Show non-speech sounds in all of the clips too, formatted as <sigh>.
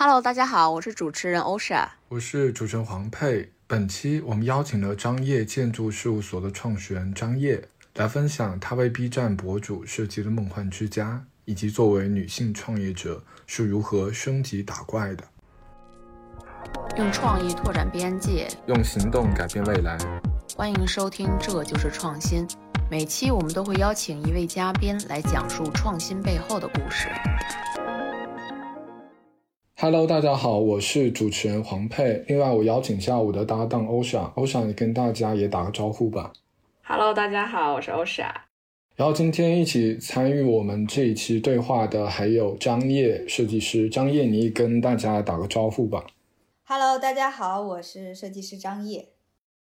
Hello，大家好，我是主持人欧莎，我是主持人黄佩。本期我们邀请了张掖建筑事务所的创始人张掖来分享他为 B 站博主设计的梦幻之家，以及作为女性创业者是如何升级打怪的。用创意拓展边界，用行动改变未来。欢迎收听《这就是创新》，每期我们都会邀请一位嘉宾来讲述创新背后的故事。Hello，大家好，我是主持人黄佩。另外，我邀请下我的搭档欧莎，欧莎，你跟大家也打个招呼吧。Hello，大家好，我是欧莎。然后今天一起参与我们这一期对话的还有张烨设计师，张烨，你跟大家打个招呼吧。Hello，大家好，我是设计师张烨。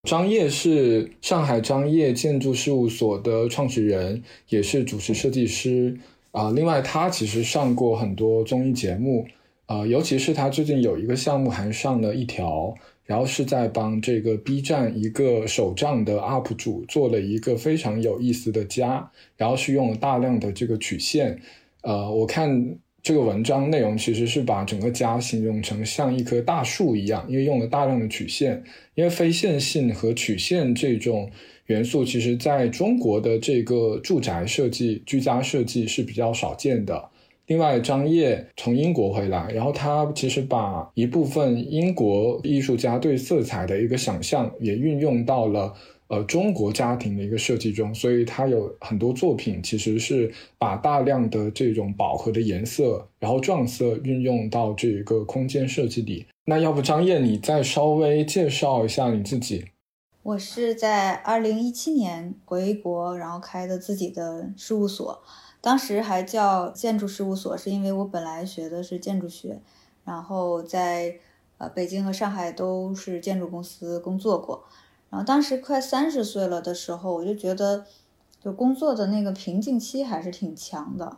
张烨是上海张烨建筑事务所的创始人，也是主持设计师啊。另外，他其实上过很多综艺节目。呃，尤其是他最近有一个项目还上了一条，然后是在帮这个 B 站一个手账的 UP 主做了一个非常有意思的家，然后是用了大量的这个曲线。呃，我看这个文章内容其实是把整个家形容成像一棵大树一样，因为用了大量的曲线，因为非线性和曲线这种元素，其实在中国的这个住宅设计、居家设计是比较少见的。另外，张烨从英国回来，然后他其实把一部分英国艺术家对色彩的一个想象也运用到了呃中国家庭的一个设计中，所以他有很多作品其实是把大量的这种饱和的颜色，然后撞色运用到这个空间设计里。那要不张烨，你再稍微介绍一下你自己？我是在二零一七年回国，然后开的自己的事务所。当时还叫建筑事务所，是因为我本来学的是建筑学，然后在呃北京和上海都是建筑公司工作过。然后当时快三十岁了的时候，我就觉得就工作的那个瓶颈期还是挺强的。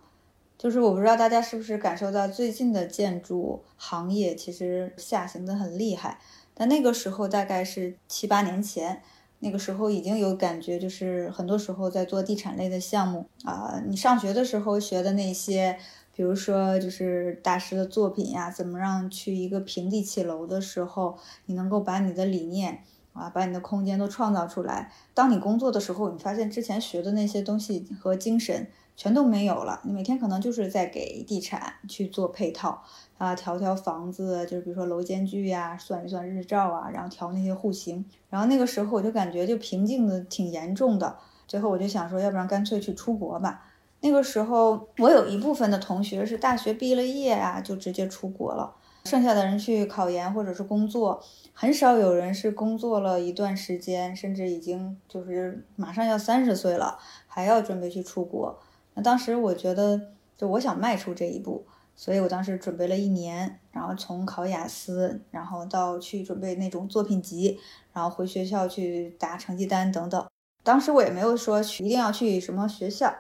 就是我不知道大家是不是感受到最近的建筑行业其实下行的很厉害，但那个时候大概是七八年前。那个时候已经有感觉，就是很多时候在做地产类的项目啊。你上学的时候学的那些，比如说就是大师的作品呀，怎么让去一个平地起楼的时候，你能够把你的理念啊，把你的空间都创造出来。当你工作的时候，你发现之前学的那些东西和精神全都没有了。你每天可能就是在给地产去做配套。啊，调调房子，就是比如说楼间距呀，算一算日照啊，然后调那些户型。然后那个时候我就感觉就瓶颈的挺严重的。最后我就想说，要不然干脆去出国吧。那个时候我有一部分的同学是大学毕了业啊，就直接出国了。剩下的人去考研或者是工作，很少有人是工作了一段时间，甚至已经就是马上要三十岁了，还要准备去出国。那当时我觉得，就我想迈出这一步。所以我当时准备了一年，然后从考雅思，然后到去准备那种作品集，然后回学校去打成绩单等等。当时我也没有说去一定要去什么学校，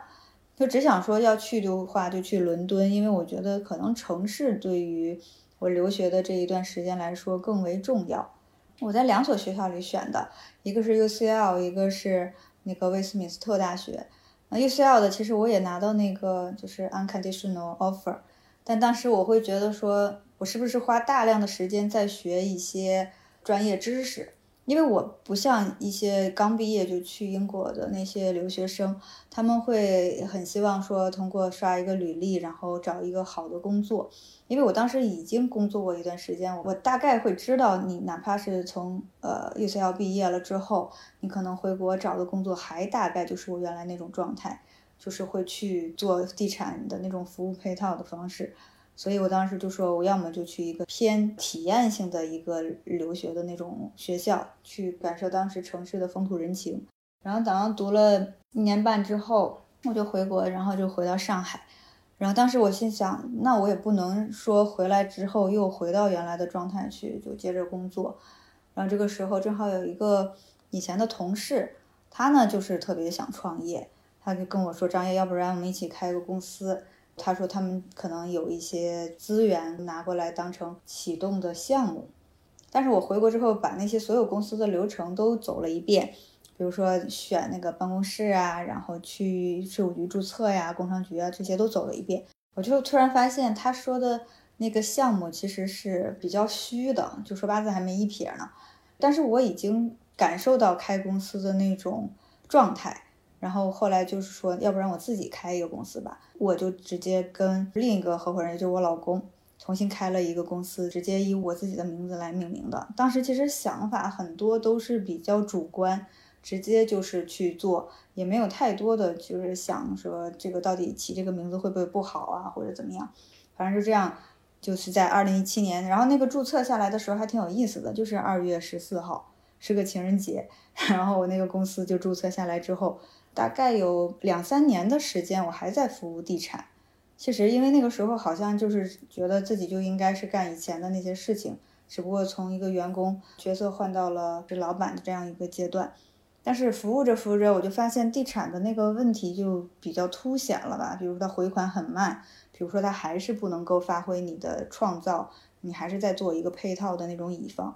就只想说要去的话就去伦敦，因为我觉得可能城市对于我留学的这一段时间来说更为重要。我在两所学校里选的，一个是 UCL，一个是那个威斯敏斯特大学。那 UCL 的其实我也拿到那个就是 unconditional offer。但当时我会觉得，说我是不是花大量的时间在学一些专业知识？因为我不像一些刚毕业就去英国的那些留学生，他们会很希望说通过刷一个履历，然后找一个好的工作。因为我当时已经工作过一段时间，我大概会知道，你哪怕是从呃 UCL 毕业了之后，你可能回国找的工作还大概就是我原来那种状态。就是会去做地产的那种服务配套的方式，所以我当时就说，我要么就去一个偏体验性的一个留学的那种学校，去感受当时城市的风土人情。然后等到读了一年半之后，我就回国，然后就回到上海。然后当时我心想，那我也不能说回来之后又回到原来的状态去，就接着工作。然后这个时候正好有一个以前的同事，他呢就是特别想创业。他就跟我说：“张烨，要不然我们一起开个公司。”他说他们可能有一些资源拿过来当成启动的项目。但是我回国之后，把那些所有公司的流程都走了一遍，比如说选那个办公室啊，然后去税务局注册呀、工商局啊，这些都走了一遍。我就突然发现，他说的那个项目其实是比较虚的，就说八字还没一撇呢。但是我已经感受到开公司的那种状态，然后后来就是说，要不然我自己开一个公司吧，我就直接跟另一个合伙人，就我老公，重新开了一个公司，直接以我自己的名字来命名的。当时其实想法很多都是比较主观，直接就是去做，也没有太多的就是想说这个到底起这个名字会不会不好啊，或者怎么样，反正就这样。就是在二零一七年，然后那个注册下来的时候还挺有意思的，就是二月十四号是个情人节，<laughs> 然后我那个公司就注册下来之后，大概有两三年的时间，我还在服务地产。其实因为那个时候好像就是觉得自己就应该是干以前的那些事情，只不过从一个员工角色换到了是老板的这样一个阶段。但是服务着服务着，我就发现地产的那个问题就比较凸显了吧，比如它回款很慢。比如说，他还是不能够发挥你的创造，你还是在做一个配套的那种乙方。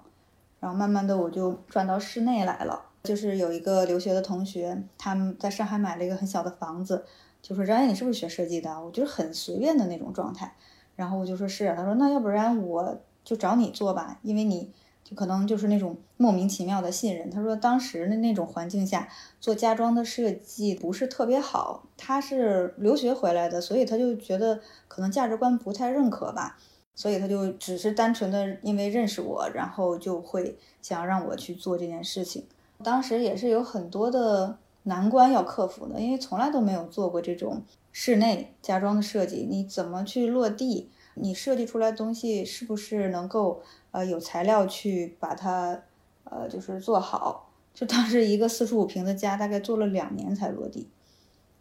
然后慢慢的，我就转到室内来了。就是有一个留学的同学，他们在上海买了一个很小的房子，就说：“张燕，你是不是学设计的？”我就是很随便的那种状态。然后我就说是，他说：“那要不然我就找你做吧，因为你。”就可能就是那种莫名其妙的信任。他说，当时的那种环境下做家装的设计不是特别好。他是留学回来的，所以他就觉得可能价值观不太认可吧。所以他就只是单纯的因为认识我，然后就会想要让我去做这件事情。当时也是有很多的难关要克服的，因为从来都没有做过这种室内家装的设计。你怎么去落地？你设计出来的东西是不是能够？呃，有材料去把它，呃，就是做好。就当时一个四十五平的家，大概做了两年才落地，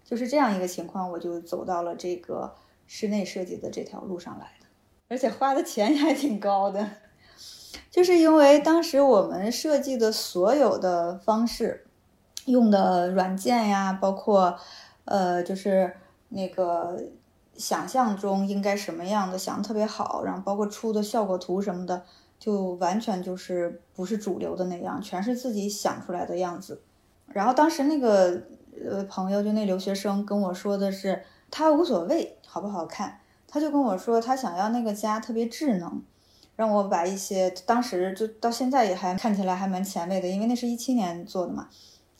就是这样一个情况，我就走到了这个室内设计的这条路上来，而且花的钱也还挺高的，就是因为当时我们设计的所有的方式，用的软件呀，包括，呃，就是那个。想象中应该什么样的，想的特别好，然后包括出的效果图什么的，就完全就是不是主流的那样，全是自己想出来的样子。然后当时那个呃朋友，就那留学生跟我说的是，他无所谓好不好看，他就跟我说他想要那个家特别智能，让我把一些当时就到现在也还看起来还蛮前卫的，因为那是一七年做的嘛，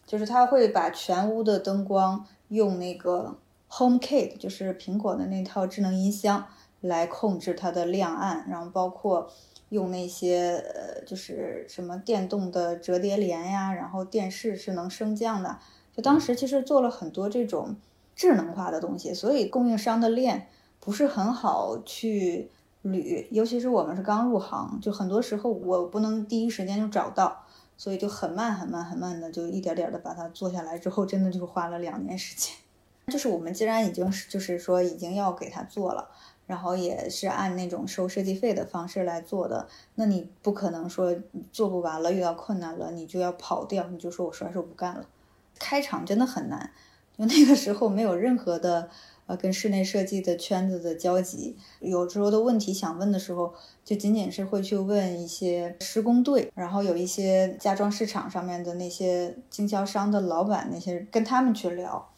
就是他会把全屋的灯光用那个。HomeKit 就是苹果的那套智能音箱来控制它的亮暗，然后包括用那些呃，就是什么电动的折叠帘呀，然后电视是能升降的。就当时其实做了很多这种智能化的东西，所以供应商的链不是很好去捋，尤其是我们是刚入行，就很多时候我不能第一时间就找到，所以就很慢很慢很慢的就一点点的把它做下来之后，真的就是花了两年时间。<laughs> 就是我们既然已经是，就是说已经要给他做了，然后也是按那种收设计费的方式来做的，那你不可能说做不完了，遇到困难了，你就要跑掉，你就说我甩手不干了。开场真的很难，就那个时候没有任何的呃跟室内设计的圈子的交集，有时候的问题想问的时候，就仅仅是会去问一些施工队，然后有一些家装市场上面的那些经销商的老板，那些跟他们去聊。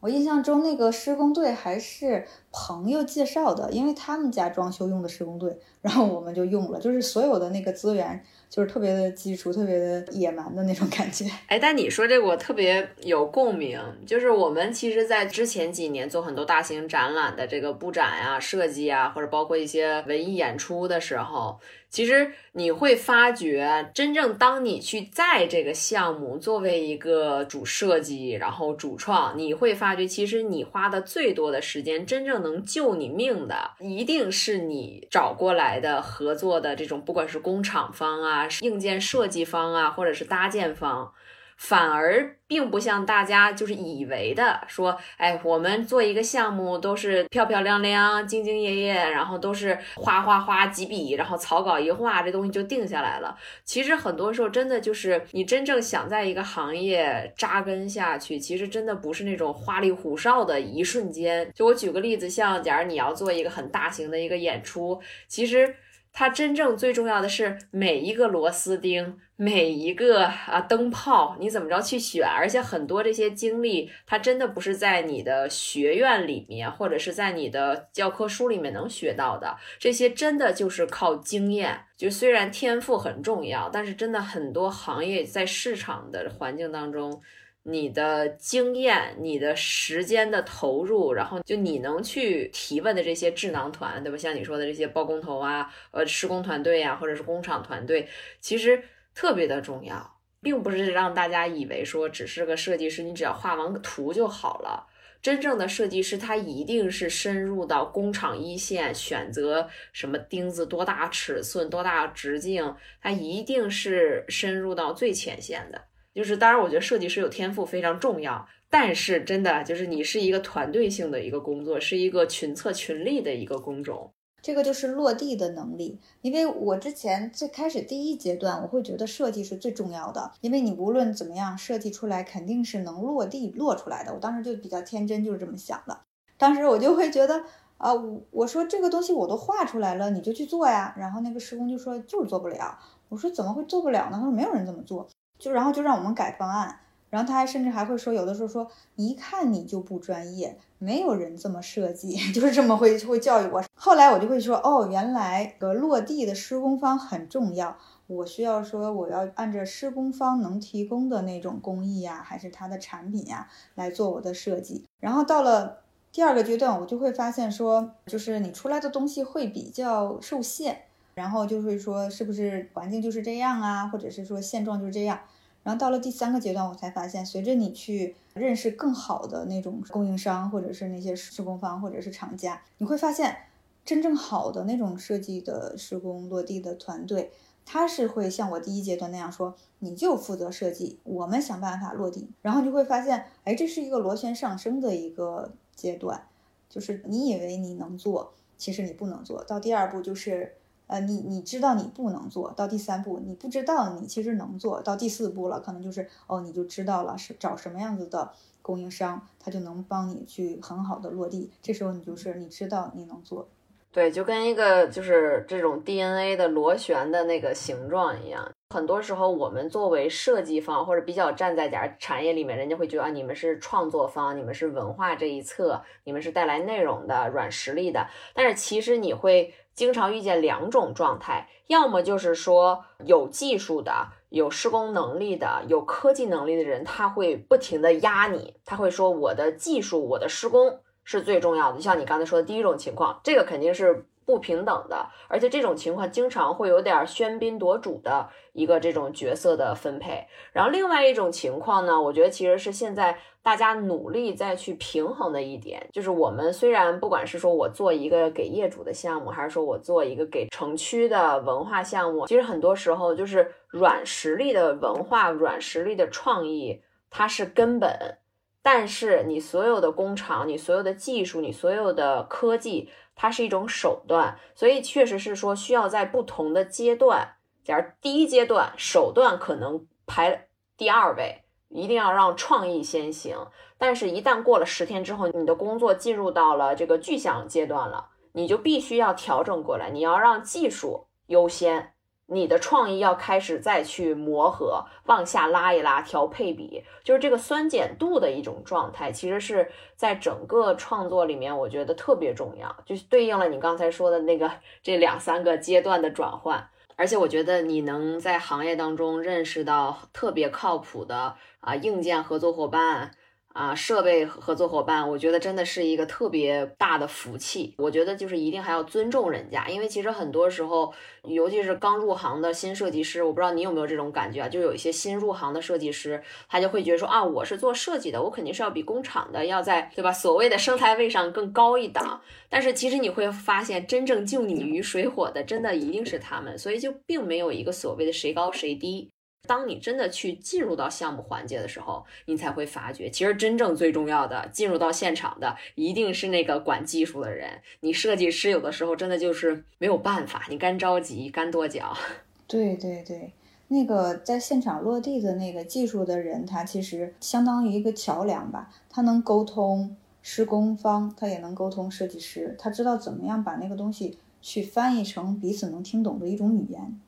我印象中那个施工队还是朋友介绍的，因为他们家装修用的施工队，然后我们就用了，就是所有的那个资源就是特别的基础，特别的野蛮的那种感觉。<laughs> 哎，但你说这个我特别有共鸣，就是我们其实，在之前几年做很多大型展览的这个布展啊、设计啊，或者包括一些文艺演出的时候。其实你会发觉，真正当你去在这个项目作为一个主设计，然后主创，你会发觉，其实你花的最多的时间，真正能救你命的，一定是你找过来的合作的这种，不管是工厂方啊、硬件设计方啊，或者是搭建方。反而并不像大家就是以为的说，哎，我们做一个项目都是漂漂亮亮、兢兢业业，然后都是哗哗哗几笔，然后草稿一画，这东西就定下来了。其实很多时候，真的就是你真正想在一个行业扎根下去，其实真的不是那种花里胡哨的一瞬间。就我举个例子，像假如你要做一个很大型的一个演出，其实。它真正最重要的是每一个螺丝钉，每一个啊灯泡，你怎么着去选？而且很多这些经历，它真的不是在你的学院里面，或者是在你的教科书里面能学到的。这些真的就是靠经验。就虽然天赋很重要，但是真的很多行业在市场的环境当中。你的经验、你的时间的投入，然后就你能去提问的这些智囊团，对吧？像你说的这些包工头啊、呃施工团队啊，或者是工厂团队，其实特别的重要，并不是让大家以为说只是个设计师，你只要画完图就好了。真正的设计师，他一定是深入到工厂一线，选择什么钉子多大尺寸、多大直径，他一定是深入到最前线的。就是，当然，我觉得设计师有天赋非常重要，但是真的就是你是一个团队性的一个工作，是一个群策群力的一个工种。这个就是落地的能力。因为我之前最开始第一阶段，我会觉得设计是最重要的，因为你无论怎么样设计出来，肯定是能落地落出来的。我当时就比较天真，就是这么想的。当时我就会觉得，啊，我我说这个东西我都画出来了，你就去做呀。然后那个施工就说就是做不了。我说怎么会做不了呢？他说没有人这么做。就然后就让我们改方案，然后他还甚至还会说，有的时候说一看你就不专业，没有人这么设计，<laughs> 就是这么会会教育我。后来我就会说，哦，原来个落地的施工方很重要，我需要说我要按照施工方能提供的那种工艺呀，还是他的产品呀来做我的设计。然后到了第二个阶段，我就会发现说，就是你出来的东西会比较受限。然后就会说是不是环境就是这样啊，或者是说现状就是这样。然后到了第三个阶段，我才发现，随着你去认识更好的那种供应商，或者是那些施工方，或者是厂家，你会发现，真正好的那种设计的施工落地的团队，他是会像我第一阶段那样说，你就负责设计，我们想办法落地。然后你会发现，哎，这是一个螺旋上升的一个阶段，就是你以为你能做，其实你不能做到。第二步就是。呃，你你知道你不能做到第三步，你不知道你其实能做到第四步了，可能就是哦，你就知道了是找什么样子的供应商，他就能帮你去很好的落地。这时候你就是你知道你能做，对，就跟一个就是这种 DNA 的螺旋的那个形状一样。很多时候我们作为设计方或者比较站在点产业里面，人家会觉得啊，你们是创作方，你们是文化这一侧，你们是带来内容的软实力的。但是其实你会。经常遇见两种状态，要么就是说有技术的、有施工能力的、有科技能力的人，他会不停的压你，他会说我的技术、我的施工是最重要的。就像你刚才说的第一种情况，这个肯定是。不平等的，而且这种情况经常会有点喧宾夺主的一个这种角色的分配。然后另外一种情况呢，我觉得其实是现在大家努力再去平衡的一点，就是我们虽然不管是说我做一个给业主的项目，还是说我做一个给城区的文化项目，其实很多时候就是软实力的文化、软实力的创意，它是根本。但是你所有的工厂、你所有的技术、你所有的科技。它是一种手段，所以确实是说需要在不同的阶段，假如第一阶段手段可能排第二位，一定要让创意先行。但是，一旦过了十天之后，你的工作进入到了这个具象阶段了，你就必须要调整过来，你要让技术优先。你的创意要开始再去磨合，往下拉一拉，调配比，就是这个酸碱度的一种状态，其实是在整个创作里面，我觉得特别重要，就是对应了你刚才说的那个这两三个阶段的转换。而且我觉得你能在行业当中认识到特别靠谱的啊硬件合作伙伴。啊，设备合作伙伴，我觉得真的是一个特别大的福气。我觉得就是一定还要尊重人家，因为其实很多时候，尤其是刚入行的新设计师，我不知道你有没有这种感觉啊？就有一些新入行的设计师，他就会觉得说啊，我是做设计的，我肯定是要比工厂的要在对吧？所谓的生态位上更高一档。但是其实你会发现，真正救你于水火的，真的一定是他们。所以就并没有一个所谓的谁高谁低。当你真的去进入到项目环节的时候，你才会发觉，其实真正最重要的进入到现场的一定是那个管技术的人。你设计师有的时候真的就是没有办法，你干着急干跺脚。<laughs> 对对对，那个在现场落地的那个技术的人，他其实相当于一个桥梁吧，他能沟通施工方，他也能沟通设计师，他知道怎么样把那个东西去翻译成彼此能听懂的一种语言。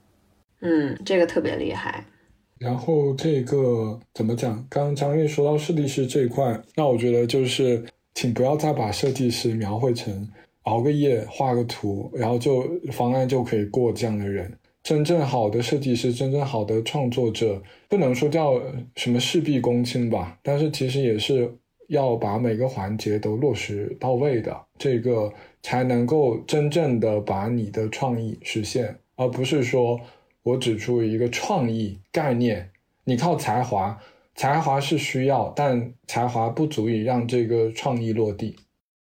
嗯，这个特别厉害。然后这个怎么讲？刚刚张悦说到设计师这一块，那我觉得就是，请不要再把设计师描绘成熬个夜画个图，然后就方案就可以过这样的人。真正好的设计师，真正好的创作者，不能说叫什么事必躬亲吧，但是其实也是要把每个环节都落实到位的，这个才能够真正的把你的创意实现，而不是说。我指出一个创意概念，你靠才华，才华是需要，但才华不足以让这个创意落地。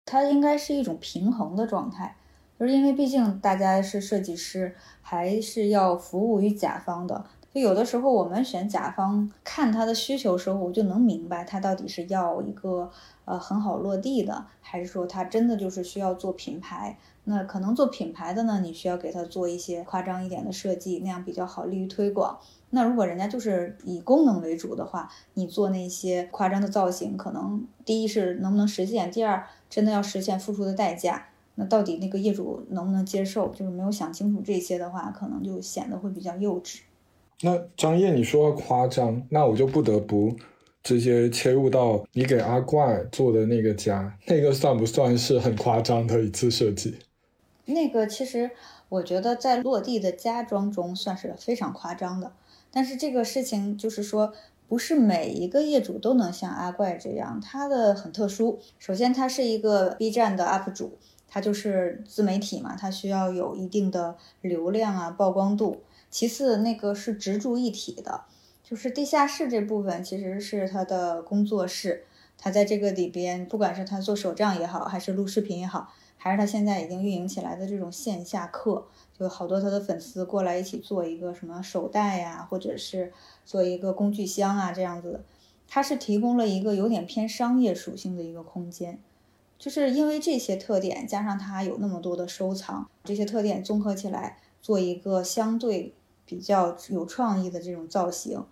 它应该是一种平衡的状态，就是因为毕竟大家是设计师，还是要服务于甲方的。就有的时候我们选甲方看他的需求时候，我就能明白他到底是要一个呃很好落地的，还是说他真的就是需要做品牌。那可能做品牌的呢，你需要给他做一些夸张一点的设计，那样比较好利于推广。那如果人家就是以功能为主的话，你做那些夸张的造型，可能第一是能不能实现，第二真的要实现付出的代价，那到底那个业主能不能接受？就是没有想清楚这些的话，可能就显得会比较幼稚。那张烨，你说夸张，那我就不得不直接切入到你给阿怪做的那个家，那个算不算是很夸张的一次设计？那个其实我觉得在落地的家装中算是非常夸张的，但是这个事情就是说，不是每一个业主都能像阿怪这样，他的很特殊。首先，他是一个 B 站的 UP 主，他就是自媒体嘛，他需要有一定的流量啊、曝光度。其次，那个是直住一体的，就是地下室这部分其实是他的工作室，他在这个里边，不管是他做手账也好，还是录视频也好。还是他现在已经运营起来的这种线下课，就好多他的粉丝过来一起做一个什么手袋呀，或者是做一个工具箱啊这样子的。他是提供了一个有点偏商业属性的一个空间，就是因为这些特点加上他有那么多的收藏，这些特点综合起来做一个相对比较有创意的这种造型，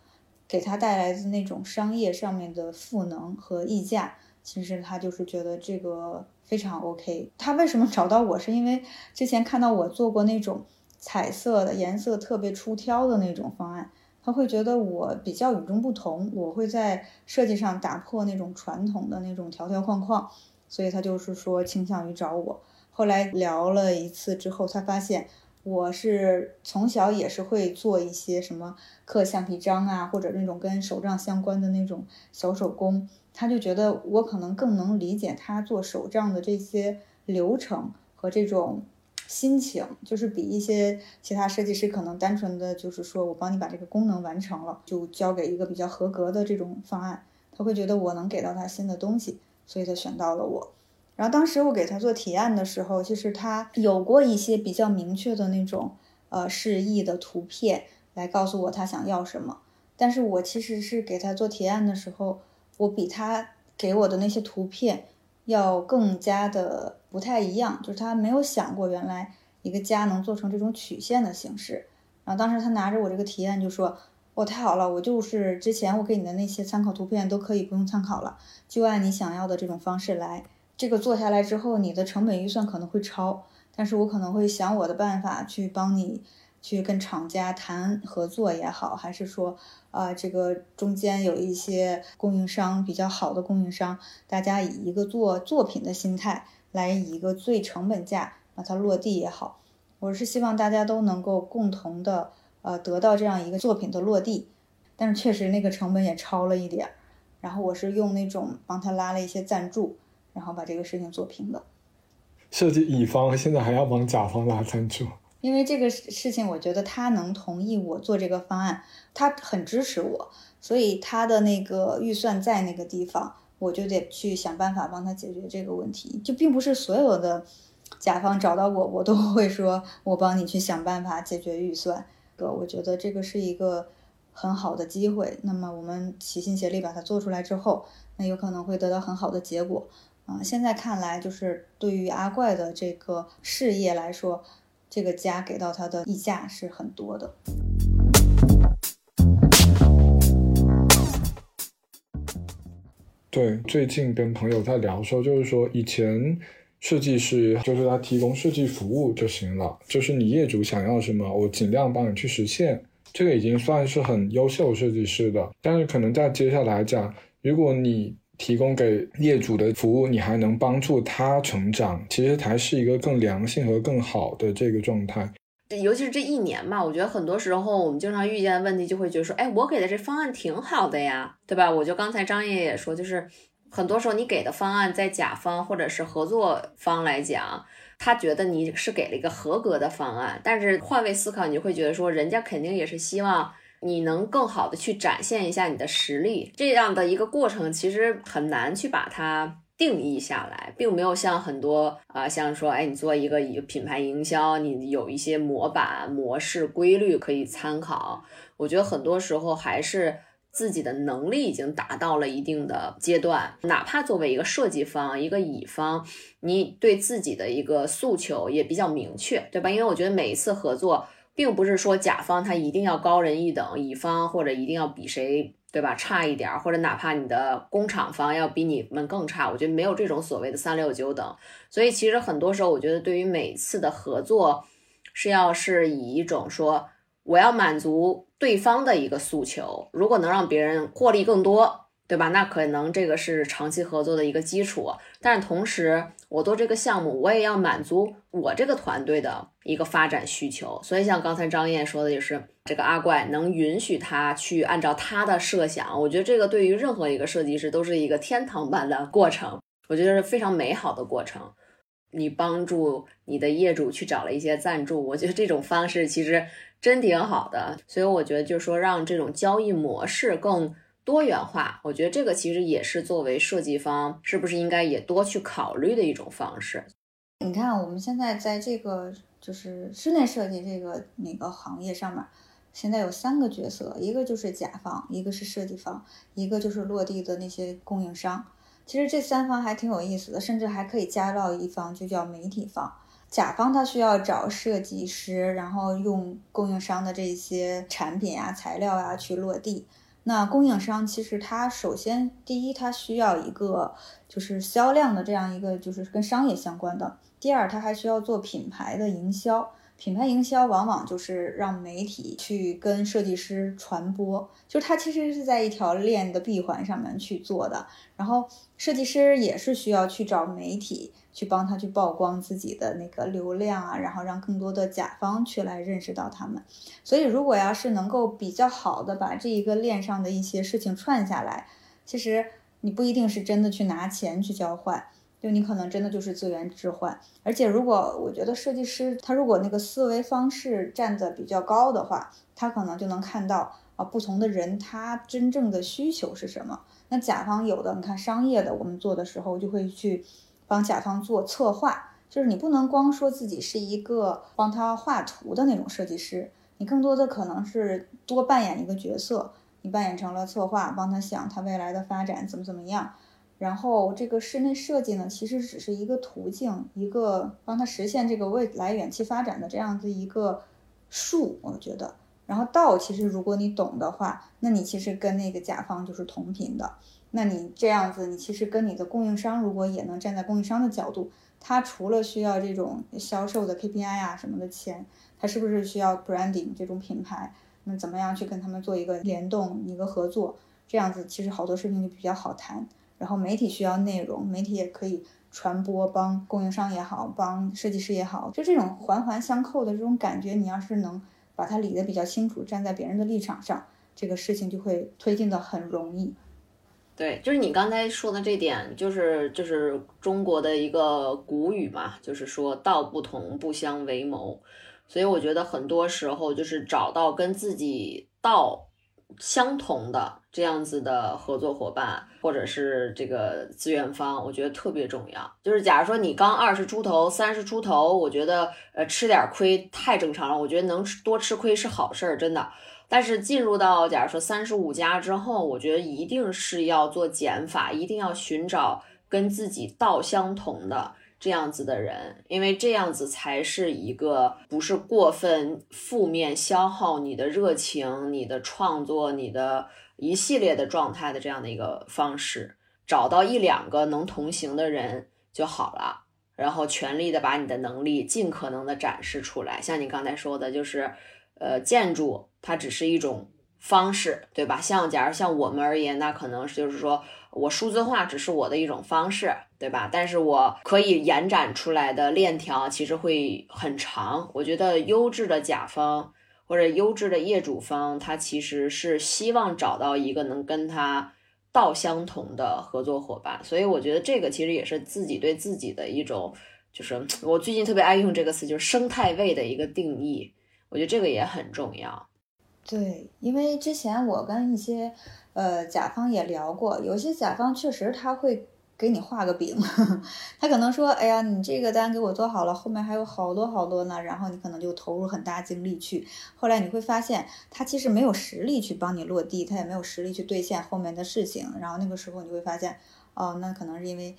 给他带来的那种商业上面的赋能和溢价。其实他就是觉得这个非常 OK。他为什么找到我？是因为之前看到我做过那种彩色的、颜色特别出挑的那种方案，他会觉得我比较与众不同，我会在设计上打破那种传统的那种条条框框，所以他就是说倾向于找我。后来聊了一次之后，他发现我是从小也是会做一些什么刻橡皮章啊，或者那种跟手账相关的那种小手工。他就觉得我可能更能理解他做手账的这些流程和这种心情，就是比一些其他设计师可能单纯的就是说我帮你把这个功能完成了，就交给一个比较合格的这种方案，他会觉得我能给到他新的东西，所以他选到了我。然后当时我给他做提案的时候，其实他有过一些比较明确的那种呃示意的图片来告诉我他想要什么，但是我其实是给他做提案的时候。我比他给我的那些图片要更加的不太一样，就是他没有想过原来一个家能做成这种曲线的形式。然后当时他拿着我这个提案就说：“哦，太好了，我就是之前我给你的那些参考图片都可以不用参考了，就按你想要的这种方式来。这个做下来之后，你的成本预算可能会超，但是我可能会想我的办法去帮你。”去跟厂家谈合作也好，还是说，啊，这个中间有一些供应商比较好的供应商，大家以一个做作品的心态来以一个最成本价把它落地也好，我是希望大家都能够共同的呃得到这样一个作品的落地，但是确实那个成本也超了一点，然后我是用那种帮他拉了一些赞助，然后把这个事情做平的。设计乙方现在还要帮甲方拉赞助。因为这个事情，我觉得他能同意我做这个方案，他很支持我，所以他的那个预算在那个地方，我就得去想办法帮他解决这个问题。就并不是所有的甲方找到我，我都会说我帮你去想办法解决预算。哥，我觉得这个是一个很好的机会。那么我们齐心协力把它做出来之后，那有可能会得到很好的结果。啊，现在看来，就是对于阿怪的这个事业来说。这个家给到他的溢价是很多的。对，最近跟朋友在聊说，就是说以前设计师就是他提供设计服务就行了，就是你业主想要什么，我尽量帮你去实现，这个已经算是很优秀设计师的。但是可能在接下来讲，如果你提供给业主的服务，你还能帮助他成长，其实才是一个更良性和更好的这个状态。尤其是这一年吧，我觉得很多时候我们经常遇见的问题，就会觉得说，哎，我给的这方案挺好的呀，对吧？我就刚才张爷也说，就是很多时候你给的方案，在甲方或者是合作方来讲，他觉得你是给了一个合格的方案，但是换位思考，你就会觉得说，人家肯定也是希望你能更好的去展现一下你的实力，这样的一个过程，其实很难去把它。定义下来，并没有像很多啊，像说，哎，你做一个一个品牌营销，你有一些模板、模式、规律可以参考。我觉得很多时候还是自己的能力已经达到了一定的阶段，哪怕作为一个设计方、一个乙方，你对自己的一个诉求也比较明确，对吧？因为我觉得每一次合作，并不是说甲方他一定要高人一等，乙方或者一定要比谁。对吧？差一点，或者哪怕你的工厂方要比你们更差，我觉得没有这种所谓的三六九等。所以其实很多时候，我觉得对于每次的合作，是要是以一种说，我要满足对方的一个诉求，如果能让别人获利更多。对吧？那可能这个是长期合作的一个基础，但是同时，我做这个项目，我也要满足我这个团队的一个发展需求。所以，像刚才张燕说的，也是这个阿怪能允许他去按照他的设想，我觉得这个对于任何一个设计师都是一个天堂般的过程，我觉得是非常美好的过程。你帮助你的业主去找了一些赞助，我觉得这种方式其实真挺好的。所以，我觉得就是说，让这种交易模式更。多元化，我觉得这个其实也是作为设计方，是不是应该也多去考虑的一种方式？你看，我们现在在这个就是室内设计这个那个行业上面，现在有三个角色，一个就是甲方，一个是设计方，一个就是落地的那些供应商。其实这三方还挺有意思的，甚至还可以加到一方，就叫媒体方。甲方他需要找设计师，然后用供应商的这些产品啊、材料啊去落地。那供应商其实他首先第一，他需要一个就是销量的这样一个就是跟商业相关的；第二，他还需要做品牌的营销。品牌营销往往就是让媒体去跟设计师传播，就是它其实是在一条链的闭环上面去做的。然后设计师也是需要去找媒体去帮他去曝光自己的那个流量啊，然后让更多的甲方去来认识到他们。所以如果要是能够比较好的把这一个链上的一些事情串下来，其实你不一定是真的去拿钱去交换。就你可能真的就是资源置换，而且如果我觉得设计师他如果那个思维方式站得比较高的话，他可能就能看到啊不同的人他真正的需求是什么。那甲方有的你看商业的，我们做的时候就会去帮甲方做策划，就是你不能光说自己是一个帮他画图的那种设计师，你更多的可能是多扮演一个角色，你扮演成了策划，帮他想他未来的发展怎么怎么样。然后这个室内设计呢，其实只是一个途径，一个帮他实现这个未来远期发展的这样子一个术，我觉得。然后道，其实如果你懂的话，那你其实跟那个甲方就是同频的。那你这样子，你其实跟你的供应商，如果也能站在供应商的角度，他除了需要这种销售的 KPI 啊什么的钱，他是不是需要 branding 这种品牌？那怎么样去跟他们做一个联动、一个合作？这样子其实好多事情就比较好谈。然后媒体需要内容，媒体也可以传播，帮供应商也好，帮设计师也好，就这种环环相扣的这种感觉，你要是能把它理得比较清楚，站在别人的立场上，这个事情就会推进的很容易。对，就是你刚才说的这点，就是就是中国的一个古语嘛，就是说道不同不相为谋，所以我觉得很多时候就是找到跟自己道。相同的这样子的合作伙伴，或者是这个资源方，我觉得特别重要。就是假如说你刚二十出头、三十出头，我觉得呃吃点亏太正常了。我觉得能多吃亏是好事儿，真的。但是进入到假如说三十五加之后，我觉得一定是要做减法，一定要寻找跟自己道相同的。这样子的人，因为这样子才是一个不是过分负面消耗你的热情、你的创作、你的一系列的状态的这样的一个方式。找到一两个能同行的人就好了，然后全力的把你的能力尽可能的展示出来。像你刚才说的，就是呃，建筑它只是一种方式，对吧？像假如像我们而言，那可能就是说我数字化只是我的一种方式，对吧？但是我可以延展出来的链条其实会很长。我觉得优质的甲方。或者优质的业主方，他其实是希望找到一个能跟他道相同的合作伙伴，所以我觉得这个其实也是自己对自己的一种，就是我最近特别爱用这个词，就是生态位的一个定义。我觉得这个也很重要。对，因为之前我跟一些呃甲方也聊过，有些甲方确实他会。给你画个饼，<laughs> 他可能说：“哎呀，你这个单给我做好了，后面还有好多好多呢。”然后你可能就投入很大精力去。后来你会发现，他其实没有实力去帮你落地，他也没有实力去兑现后面的事情。然后那个时候你会发现，哦，那可能是因为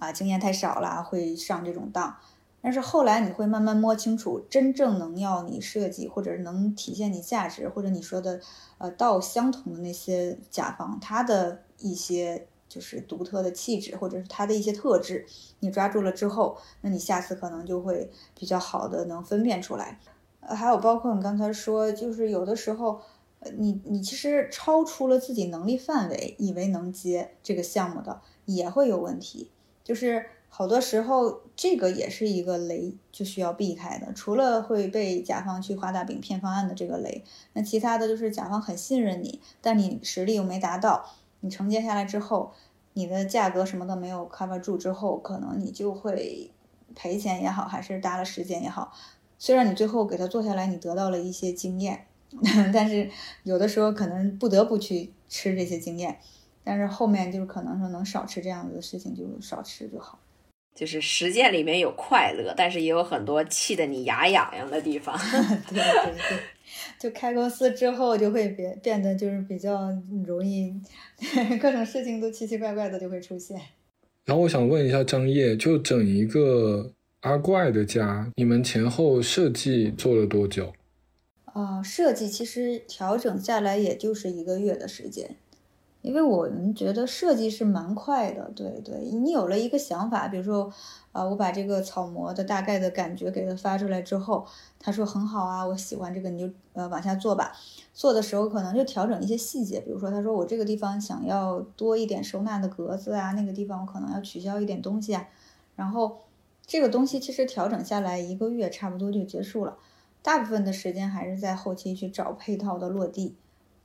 啊经验太少了，会上这种当。但是后来你会慢慢摸清楚，真正能要你设计，或者是能体现你价值，或者你说的呃道相同的那些甲方，他的一些。就是独特的气质，或者是他的一些特质，你抓住了之后，那你下次可能就会比较好的能分辨出来。呃，还有包括你刚才说，就是有的时候，你你其实超出了自己能力范围，以为能接这个项目的，也会有问题。就是好多时候，这个也是一个雷，就需要避开的。除了会被甲方去画大饼骗方案的这个雷，那其他的就是甲方很信任你，但你实力又没达到。你承接下来之后，你的价格什么都没有 cover 住之后，可能你就会赔钱也好，还是搭了时间也好。虽然你最后给他做下来，你得到了一些经验，<laughs> 但是有的时候可能不得不去吃这些经验。但是后面就是可能说能少吃这样子的事情就少吃就好。就是实践里面有快乐，但是也有很多气得你牙痒痒的地方。<laughs> 对对对。就开公司之后，就会变变得就是比较容易，<laughs> 各种事情都奇奇怪怪的就会出现。然后我想问一下张烨，就整一个阿怪的家，你们前后设计做了多久？啊，设计其实调整下来也就是一个月的时间。因为我们觉得设计是蛮快的，对对，你有了一个想法，比如说，啊，我把这个草模的大概的感觉给他发出来之后，他说很好啊，我喜欢这个，你就呃往下做吧。做的时候可能就调整一些细节，比如说他说我这个地方想要多一点收纳的格子啊，那个地方我可能要取消一点东西啊，然后这个东西其实调整下来一个月差不多就结束了，大部分的时间还是在后期去找配套的落地。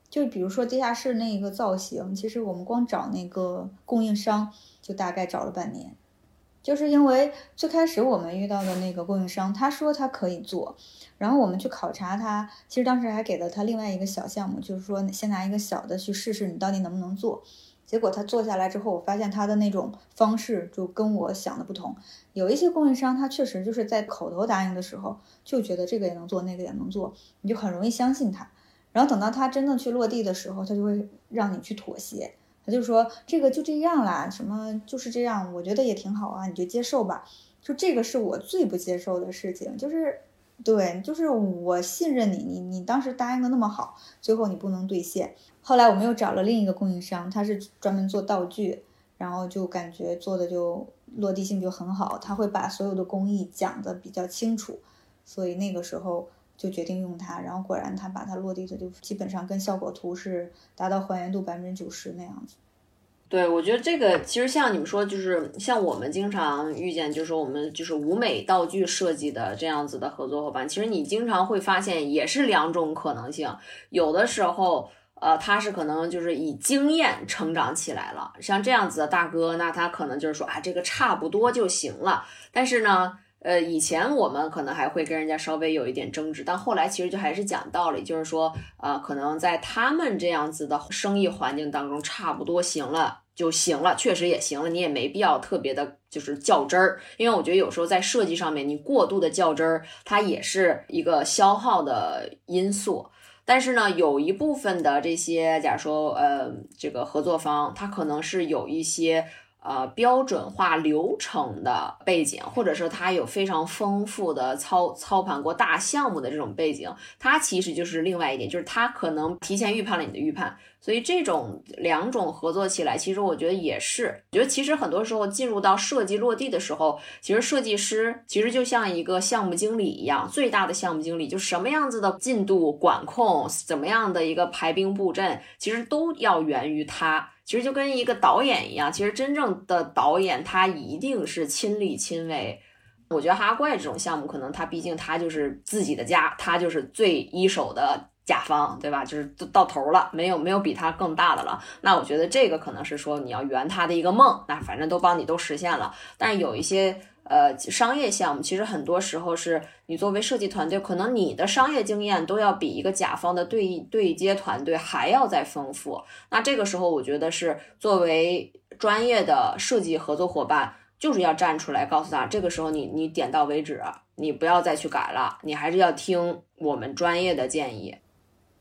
就比如说地下室那个造型，其实我们光找那个供应商就大概找了半年，就是因为最开始我们遇到的那个供应商，他说他可以做，然后我们去考察他，其实当时还给了他另外一个小项目，就是说先拿一个小的去试试你到底能不能做。结果他做下来之后，我发现他的那种方式就跟我想的不同。有一些供应商他确实就是在口头答应的时候就觉得这个也能做，那个也能做，你就很容易相信他。然后等到他真的去落地的时候，他就会让你去妥协。他就说这个就这样啦，什么就是这样，我觉得也挺好啊，你就接受吧。就这个是我最不接受的事情，就是对，就是我信任你，你你当时答应的那么好，最后你不能兑现。后来我们又找了另一个供应商，他是专门做道具，然后就感觉做的就落地性就很好，他会把所有的工艺讲的比较清楚，所以那个时候。就决定用它，然后果然它把它落地的就基本上跟效果图是达到还原度百分之九十那样子。对，我觉得这个其实像你们说，就是像我们经常遇见，就是我们就是舞美道具设计的这样子的合作伙伴，其实你经常会发现也是两种可能性。有的时候，呃，他是可能就是以经验成长起来了，像这样子的大哥，那他可能就是说啊，这个差不多就行了。但是呢。呃，以前我们可能还会跟人家稍微有一点争执，但后来其实就还是讲道理，就是说，呃，可能在他们这样子的生意环境当中，差不多行了就行了，确实也行了，你也没必要特别的，就是较真儿，因为我觉得有时候在设计上面，你过度的较真儿，它也是一个消耗的因素。但是呢，有一部分的这些，假如说，呃，这个合作方，他可能是有一些。呃标准化流程的背景，或者是他有非常丰富的操操盘过大项目的这种背景，他其实就是另外一点，就是他可能提前预判了你的预判。所以这种两种合作起来，其实我觉得也是。我觉得其实很多时候进入到设计落地的时候，其实设计师其实就像一个项目经理一样，最大的项目经理就什么样子的进度管控，怎么样的一个排兵布阵，其实都要源于他。其实就跟一个导演一样，其实真正的导演他一定是亲力亲为。我觉得哈怪这种项目，可能他毕竟他就是自己的家，他就是最一手的。甲方对吧？就是到头了，没有没有比他更大的了。那我觉得这个可能是说你要圆他的一个梦，那反正都帮你都实现了。但是有一些呃商业项目，其实很多时候是你作为设计团队，可能你的商业经验都要比一个甲方的对对接团队还要再丰富。那这个时候，我觉得是作为专业的设计合作伙伴，就是要站出来告诉他，这个时候你你点到为止，你不要再去改了，你还是要听我们专业的建议。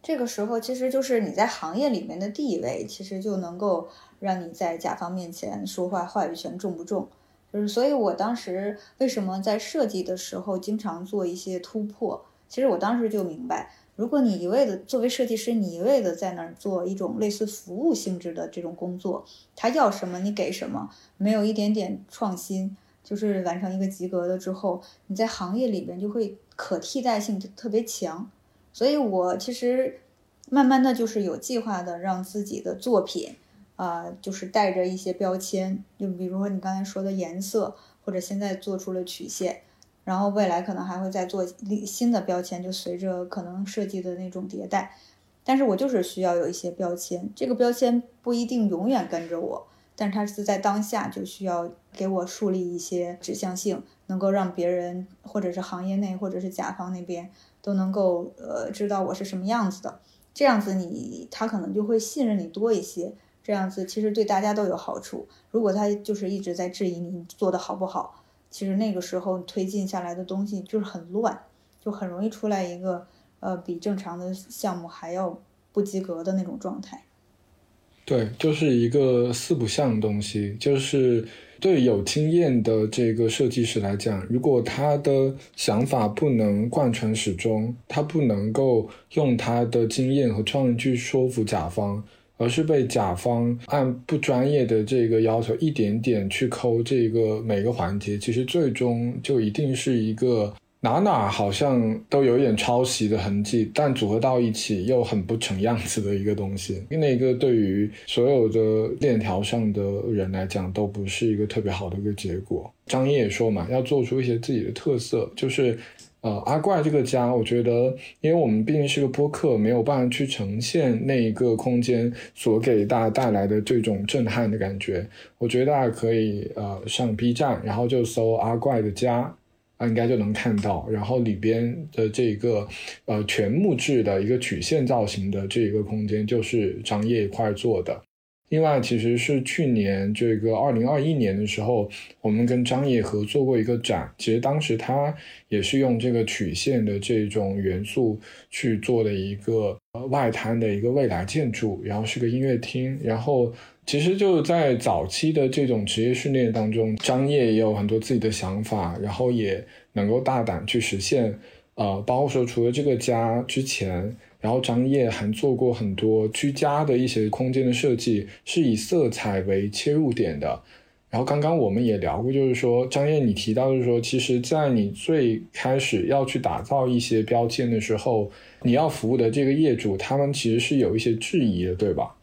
这个时候，其实就是你在行业里面的地位，其实就能够让你在甲方面前说话话语权重不重。就是，所以我当时为什么在设计的时候经常做一些突破？其实我当时就明白，如果你一味的作为设计师，你一味的在那儿做一种类似服务性质的这种工作，他要什么你给什么，没有一点点创新，就是完成一个及格了之后，你在行业里边就会可替代性特别强。所以，我其实慢慢的就是有计划的让自己的作品，啊，就是带着一些标签，就比如说你刚才说的颜色，或者现在做出了曲线，然后未来可能还会再做新的标签，就随着可能设计的那种迭代。但是我就是需要有一些标签，这个标签不一定永远跟着我，但是它是在当下就需要给我树立一些指向性，能够让别人或者是行业内或者是甲方那边。都能够呃知道我是什么样子的，这样子你他可能就会信任你多一些，这样子其实对大家都有好处。如果他就是一直在质疑你做的好不好，其实那个时候推进下来的东西就是很乱，就很容易出来一个呃比正常的项目还要不及格的那种状态。对，就是一个四不像的东西，就是。对有经验的这个设计师来讲，如果他的想法不能贯穿始终，他不能够用他的经验和创意去说服甲方，而是被甲方按不专业的这个要求一点点去抠这个每个环节，其实最终就一定是一个。哪哪好像都有点抄袭的痕迹，但组合到一起又很不成样子的一个东西。那个对于所有的链条上的人来讲，都不是一个特别好的一个结果。张也说嘛，要做出一些自己的特色，就是呃阿怪这个家，我觉得，因为我们毕竟是个播客，没有办法去呈现那一个空间所给大家带来的这种震撼的感觉。我觉得大家可以呃上 B 站，然后就搜阿怪的家。啊，应该就能看到，然后里边的这个呃全木质的一个曲线造型的这一个空间，就是张掖一块做的。另外，其实是去年这个二零二一年的时候，我们跟张掖合作过一个展，其实当时他也是用这个曲线的这种元素去做的一个外滩的一个未来建筑，然后是个音乐厅，然后。其实就在早期的这种职业训练当中，张掖也有很多自己的想法，然后也能够大胆去实现。呃，包括说除了这个家之前，然后张掖还做过很多居家的一些空间的设计，是以色彩为切入点的。然后刚刚我们也聊过，就是说张掖你提到就是说，其实，在你最开始要去打造一些标签的时候，你要服务的这个业主，他们其实是有一些质疑的，对吧？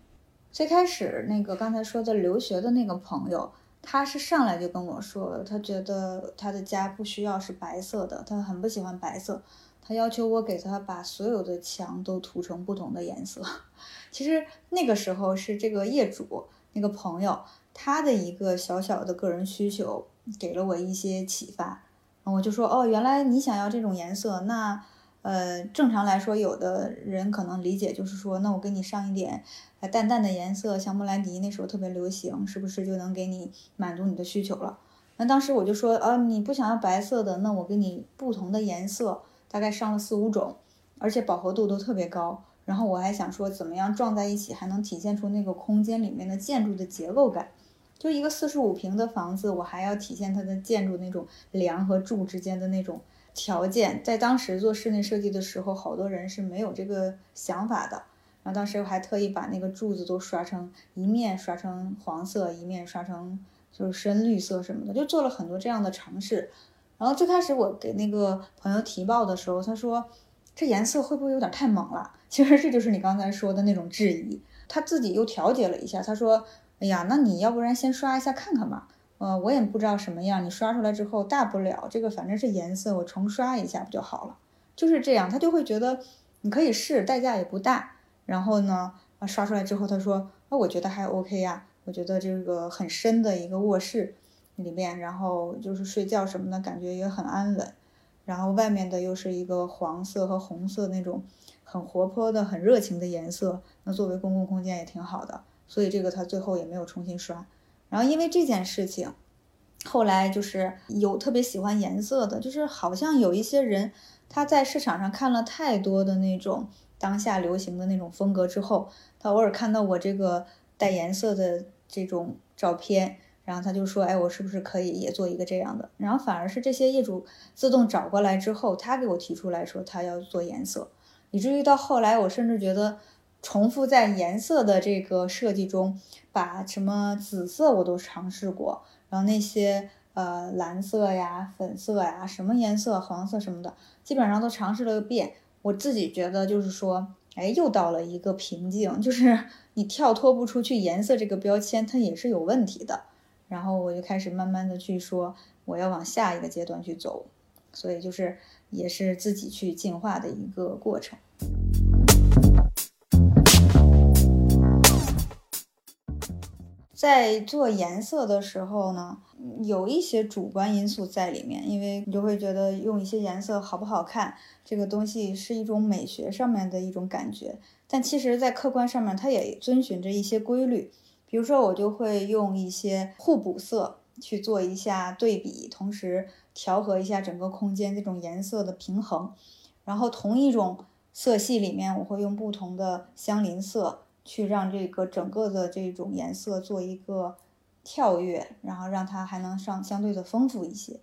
最开始那个刚才说的留学的那个朋友，他是上来就跟我说，他觉得他的家不需要是白色的，他很不喜欢白色，他要求我给他把所有的墙都涂成不同的颜色。<laughs> 其实那个时候是这个业主那个朋友他的一个小小的个人需求，给了我一些启发，我就说哦，原来你想要这种颜色，那。呃，正常来说，有的人可能理解就是说，那我给你上一点淡淡的颜色，像莫兰迪那时候特别流行，是不是就能给你满足你的需求了？那当时我就说，啊，你不想要白色的，那我给你不同的颜色，大概上了四五种，而且饱和度都特别高。然后我还想说，怎么样撞在一起还能体现出那个空间里面的建筑的结构感。就一个四十五平的房子，我还要体现它的建筑那种梁和柱之间的那种条件。在当时做室内设计的时候，好多人是没有这个想法的。然后当时我还特意把那个柱子都刷成一面刷成黄色，一面刷成就是深绿色什么的，就做了很多这样的尝试。然后最开始我给那个朋友提报的时候，他说这颜色会不会有点太猛了？<laughs> 其实这就是你刚才说的那种质疑。他自己又调节了一下，他说：“哎呀，那你要不然先刷一下看看吧。呃，我也不知道什么样，你刷出来之后，大不了这个反正是颜色，我重刷一下不就好了？就是这样，他就会觉得你可以试，代价也不大。然后呢，啊，刷出来之后，他说：啊，我觉得还 OK 呀，我觉得这个很深的一个卧室里面，然后就是睡觉什么的感觉也很安稳。然后外面的又是一个黄色和红色那种。”很活泼的、很热情的颜色，那作为公共空间也挺好的，所以这个他最后也没有重新刷。然后因为这件事情，后来就是有特别喜欢颜色的，就是好像有一些人他在市场上看了太多的那种当下流行的那种风格之后，他偶尔看到我这个带颜色的这种照片，然后他就说：“哎，我是不是可以也做一个这样的？”然后反而是这些业主自动找过来之后，他给我提出来说他要做颜色。以至于到后来，我甚至觉得，重复在颜色的这个设计中，把什么紫色我都尝试过，然后那些呃蓝色呀、粉色呀、什么颜色、黄色什么的，基本上都尝试了个遍。我自己觉得就是说，哎，又到了一个瓶颈，就是 <laughs> 你跳脱不出去颜色这个标签，它也是有问题的。然后我就开始慢慢的去说，我要往下一个阶段去走，所以就是。也是自己去进化的一个过程。在做颜色的时候呢，有一些主观因素在里面，因为你就会觉得用一些颜色好不好看，这个东西是一种美学上面的一种感觉。但其实，在客观上面，它也遵循着一些规律。比如说，我就会用一些互补色去做一下对比，同时。调和一下整个空间这种颜色的平衡，然后同一种色系里面，我会用不同的相邻色去让这个整个的这种颜色做一个跳跃，然后让它还能上相对的丰富一些。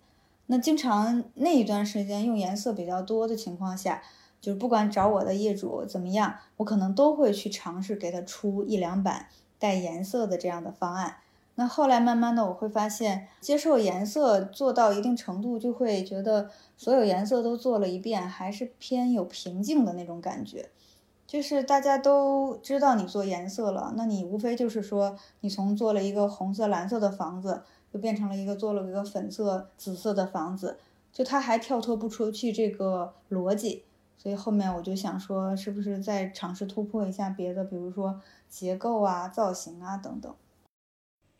那经常那一段时间用颜色比较多的情况下，就是不管找我的业主怎么样，我可能都会去尝试给他出一两版带颜色的这样的方案。那后来慢慢的，我会发现接受颜色做到一定程度，就会觉得所有颜色都做了一遍，还是偏有瓶颈的那种感觉。就是大家都知道你做颜色了，那你无非就是说，你从做了一个红色、蓝色的房子，又变成了一个做了一个粉色、紫色的房子，就它还跳脱不出去这个逻辑。所以后面我就想说，是不是再尝试突破一下别的，比如说结构啊、造型啊等等。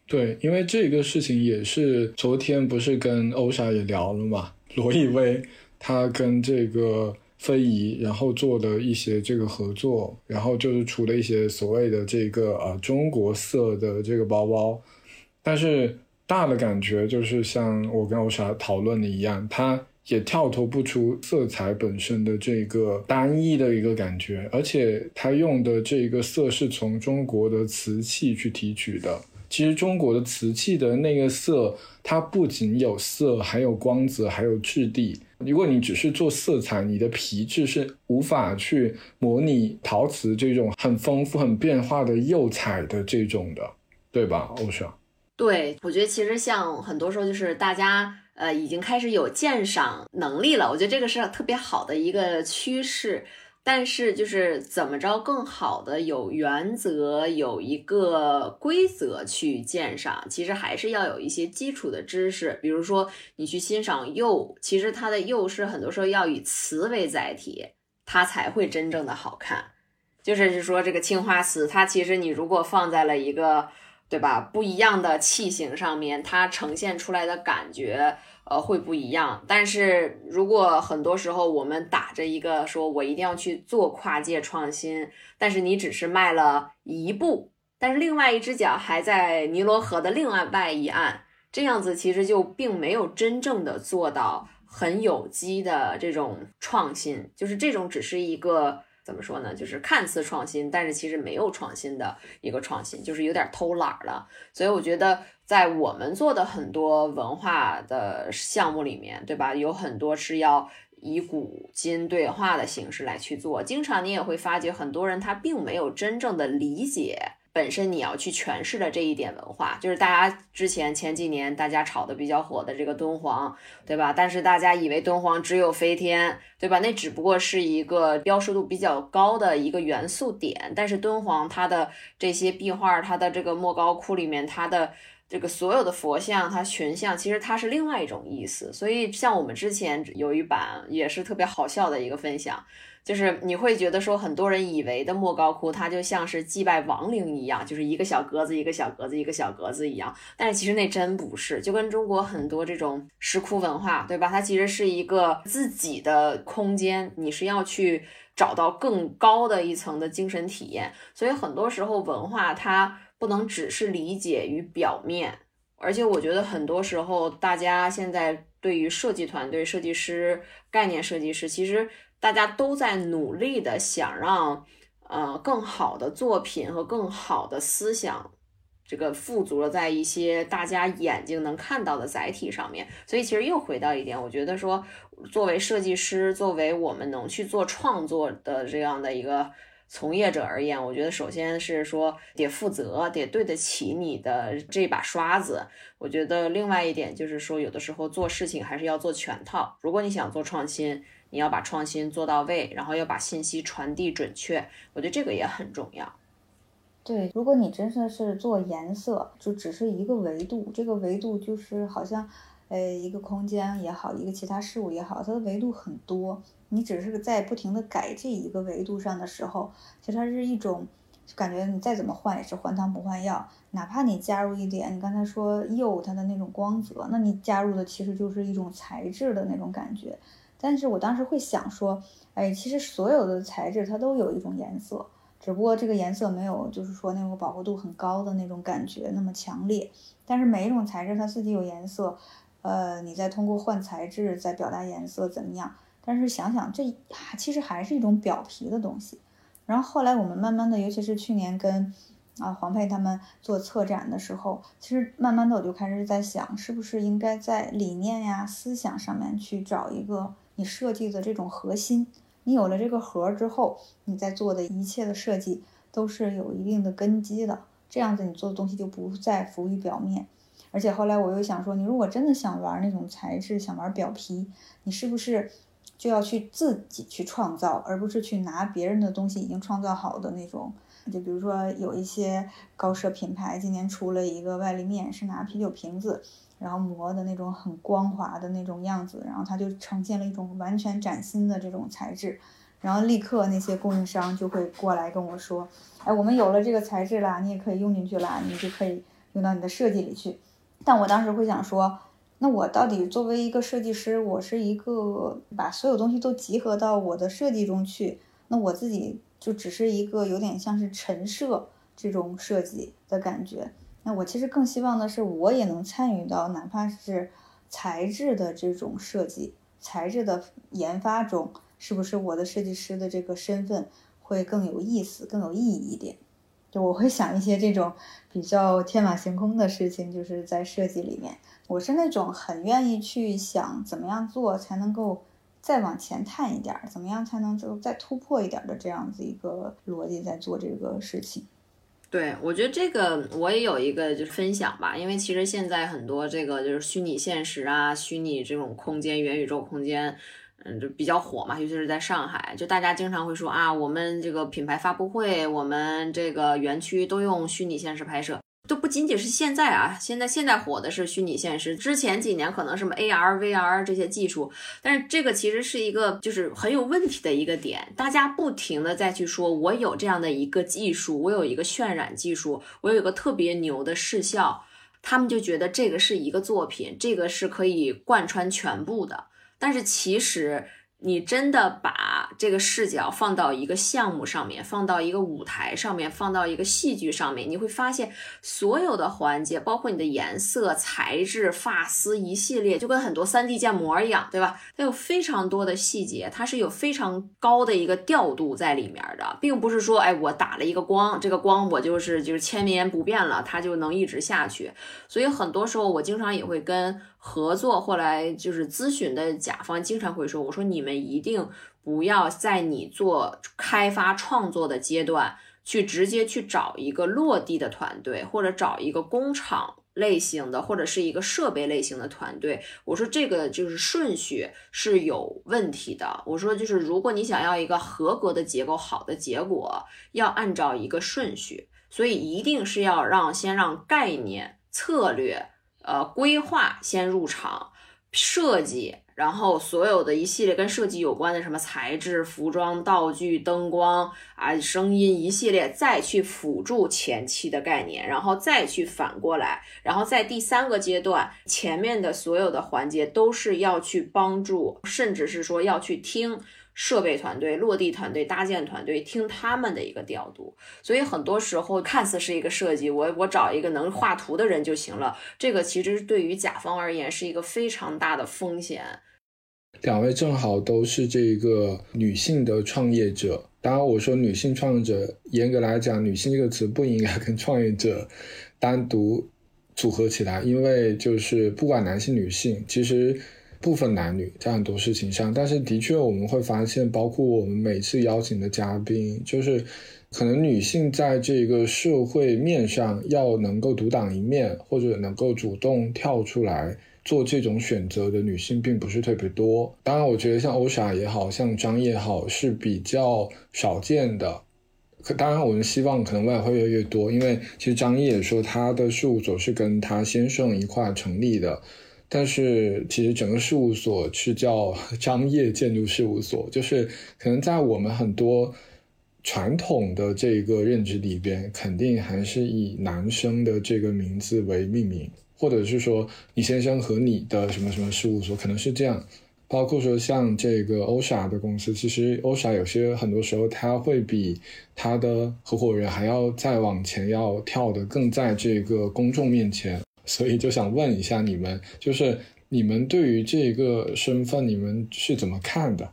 对，因为这个事情也是昨天不是跟欧莎也聊了嘛，罗意威他跟这个非遗然后做的一些这个合作，然后就是出了一些所谓的这个呃中国色的这个包包，但是大的感觉就是像我跟欧莎讨论的一样，它也跳脱不出色彩本身的这个单一的一个感觉，而且它用的这个色是从中国的瓷器去提取的。其实中国的瓷器的那个色，它不仅有色，还有光泽，还有质地。如果你只是做色彩，你的皮质是无法去模拟陶瓷这种很丰富、很变化的釉彩的这种的，对吧，欧莎？对，我觉得其实像很多时候就是大家呃已经开始有鉴赏能力了，我觉得这个是特别好的一个趋势。但是，就是怎么着更好的有原则，有一个规则去鉴赏，其实还是要有一些基础的知识。比如说，你去欣赏釉，其实它的釉是很多时候要以瓷为载体，它才会真正的好看。就是说，这个青花瓷，它其实你如果放在了一个，对吧，不一样的器型上面，它呈现出来的感觉。呃，会不一样。但是如果很多时候我们打着一个说我一定要去做跨界创新，但是你只是迈了一步，但是另外一只脚还在尼罗河的另外外一岸，这样子其实就并没有真正的做到很有机的这种创新，就是这种只是一个。怎么说呢？就是看似创新，但是其实没有创新的一个创新，就是有点偷懒了。所以我觉得，在我们做的很多文化的项目里面，对吧？有很多是要以古今对话的形式来去做。经常你也会发觉，很多人他并没有真正的理解。本身你要去诠释的这一点文化，就是大家之前前几年大家炒的比较火的这个敦煌，对吧？但是大家以为敦煌只有飞天，对吧？那只不过是一个标识度比较高的一个元素点。但是敦煌它的这些壁画，它的这个莫高窟里面，它的这个所有的佛像，它群像，其实它是另外一种意思。所以像我们之前有一版也是特别好笑的一个分享。就是你会觉得说，很多人以为的莫高窟，它就像是祭拜亡灵一样，就是一个小格子一个小格子一个小格子一样。但是其实那真不是，就跟中国很多这种石窟文化，对吧？它其实是一个自己的空间，你是要去找到更高的一层的精神体验。所以很多时候文化它不能只是理解于表面，而且我觉得很多时候大家现在对于设计团队、设计师、概念设计师，其实。大家都在努力的想让，呃，更好的作品和更好的思想，这个富足了在一些大家眼睛能看到的载体上面。所以其实又回到一点，我觉得说，作为设计师，作为我们能去做创作的这样的一个从业者而言，我觉得首先是说得负责，得对得起你的这把刷子。我觉得另外一点就是说，有的时候做事情还是要做全套。如果你想做创新，你要把创新做到位，然后要把信息传递准确，我觉得这个也很重要。对，如果你真的是做颜色，就只是一个维度，这个维度就是好像，呃，一个空间也好，一个其他事物也好，它的维度很多。你只是在不停的改这一个维度上的时候，其实它是一种感觉，你再怎么换也是换汤不换药。哪怕你加入一点，你刚才说釉它的那种光泽，那你加入的其实就是一种材质的那种感觉。但是我当时会想说，哎，其实所有的材质它都有一种颜色，只不过这个颜色没有，就是说那种饱和度很高的那种感觉那么强烈。但是每一种材质它自己有颜色，呃，你再通过换材质再表达颜色怎么样？但是想想这其实还是一种表皮的东西。然后后来我们慢慢的，尤其是去年跟啊黄佩他们做策展的时候，其实慢慢的我就开始在想，是不是应该在理念呀、思想上面去找一个。你设计的这种核心，你有了这个核之后，你在做的一切的设计都是有一定的根基的。这样子你做的东西就不再浮于表面。而且后来我又想说，你如果真的想玩那种材质，想玩表皮，你是不是就要去自己去创造，而不是去拿别人的东西已经创造好的那种？就比如说有一些高奢品牌今年出了一个外立面，是拿啤酒瓶子。然后磨的那种很光滑的那种样子，然后它就呈现了一种完全崭新的这种材质，然后立刻那些供应商就会过来跟我说，哎，我们有了这个材质啦，你也可以用进去啦，你就可以用到你的设计里去。但我当时会想说，那我到底作为一个设计师，我是一个把所有东西都集合到我的设计中去，那我自己就只是一个有点像是陈设这种设计的感觉。那我其实更希望的是，我也能参与到哪怕是材质的这种设计、材质的研发中，是不是我的设计师的这个身份会更有意思、更有意义一点？就我会想一些这种比较天马行空的事情，就是在设计里面，我是那种很愿意去想怎么样做才能够再往前探一点，怎么样才能就再突破一点的这样子一个逻辑在做这个事情。对，我觉得这个我也有一个就是分享吧，因为其实现在很多这个就是虚拟现实啊、虚拟这种空间、元宇宙空间，嗯，就比较火嘛，尤其是在上海，就大家经常会说啊，我们这个品牌发布会，我们这个园区都用虚拟现实拍摄。都不仅仅是现在啊，现在现在火的是虚拟现实，之前几年可能什么 AR、VR 这些技术，但是这个其实是一个就是很有问题的一个点，大家不停的再去说，我有这样的一个技术，我有一个渲染技术，我有一个特别牛的视效，他们就觉得这个是一个作品，这个是可以贯穿全部的，但是其实你真的把这个视角放到一个项目上面，放到一个舞台上面，放到一个戏剧上面，你会发现所有的环节，包括你的颜色、材质、发丝一系列，就跟很多 3D 建模一样，对吧？它有非常多的细节，它是有非常高的一个调度在里面的，并不是说，哎，我打了一个光，这个光我就是就是千年不变了，它就能一直下去。所以很多时候，我经常也会跟。合作后来就是咨询的甲方经常会说：“我说你们一定不要在你做开发创作的阶段去直接去找一个落地的团队，或者找一个工厂类型的，或者是一个设备类型的团队。我说这个就是顺序是有问题的。我说就是如果你想要一个合格的结构、好的结果，要按照一个顺序，所以一定是要让先让概念策略。”呃，规划先入场，设计，然后所有的一系列跟设计有关的什么材质、服装、道具、灯光啊、声音一系列，再去辅助前期的概念，然后再去反过来，然后在第三个阶段，前面的所有的环节都是要去帮助，甚至是说要去听。设备团队、落地团队、搭建团队，听他们的一个调度，所以很多时候看似是一个设计，我我找一个能画图的人就行了。这个其实对于甲方而言是一个非常大的风险。两位正好都是这个女性的创业者，当然我说女性创业者，严格来讲，女性这个词不应该跟创业者单独组合起来，因为就是不管男性女性，其实。部分男女在很多事情上，但是的确我们会发现，包括我们每次邀请的嘉宾，就是可能女性在这个社会面上要能够独当一面，或者能够主动跳出来做这种选择的女性，并不是特别多。当然，我觉得像欧莎也好像张也好是比较少见的。可当然，我们希望可能未来会越来越多，因为其实张也说他的事务所是跟他先生一块成立的。但是其实整个事务所是叫 <laughs> 张掖建筑事务所，就是可能在我们很多传统的这个认知里边，肯定还是以男生的这个名字为命名，或者是说你先生和你的什么什么事务所，可能是这样。包括说像这个欧莎的公司，其实欧莎有些很多时候他会比他的合伙人还要再往前要跳的更在这个公众面前。所以就想问一下你们，就是你们对于这个身份，你们是怎么看的？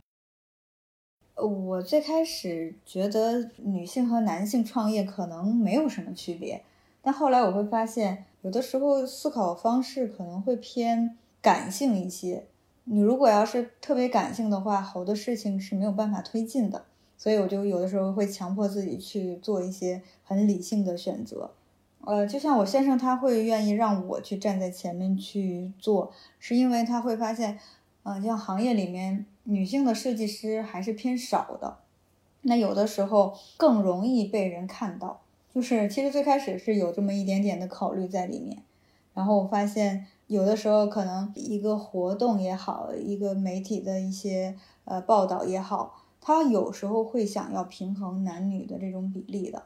我最开始觉得女性和男性创业可能没有什么区别，但后来我会发现，有的时候思考方式可能会偏感性一些。你如果要是特别感性的话，好多事情是没有办法推进的。所以我就有的时候会强迫自己去做一些很理性的选择。呃，就像我先生，他会愿意让我去站在前面去做，是因为他会发现，嗯，像行业里面女性的设计师还是偏少的，那有的时候更容易被人看到。就是其实最开始是有这么一点点的考虑在里面，然后我发现有的时候可能一个活动也好，一个媒体的一些呃报道也好，他有时候会想要平衡男女的这种比例的。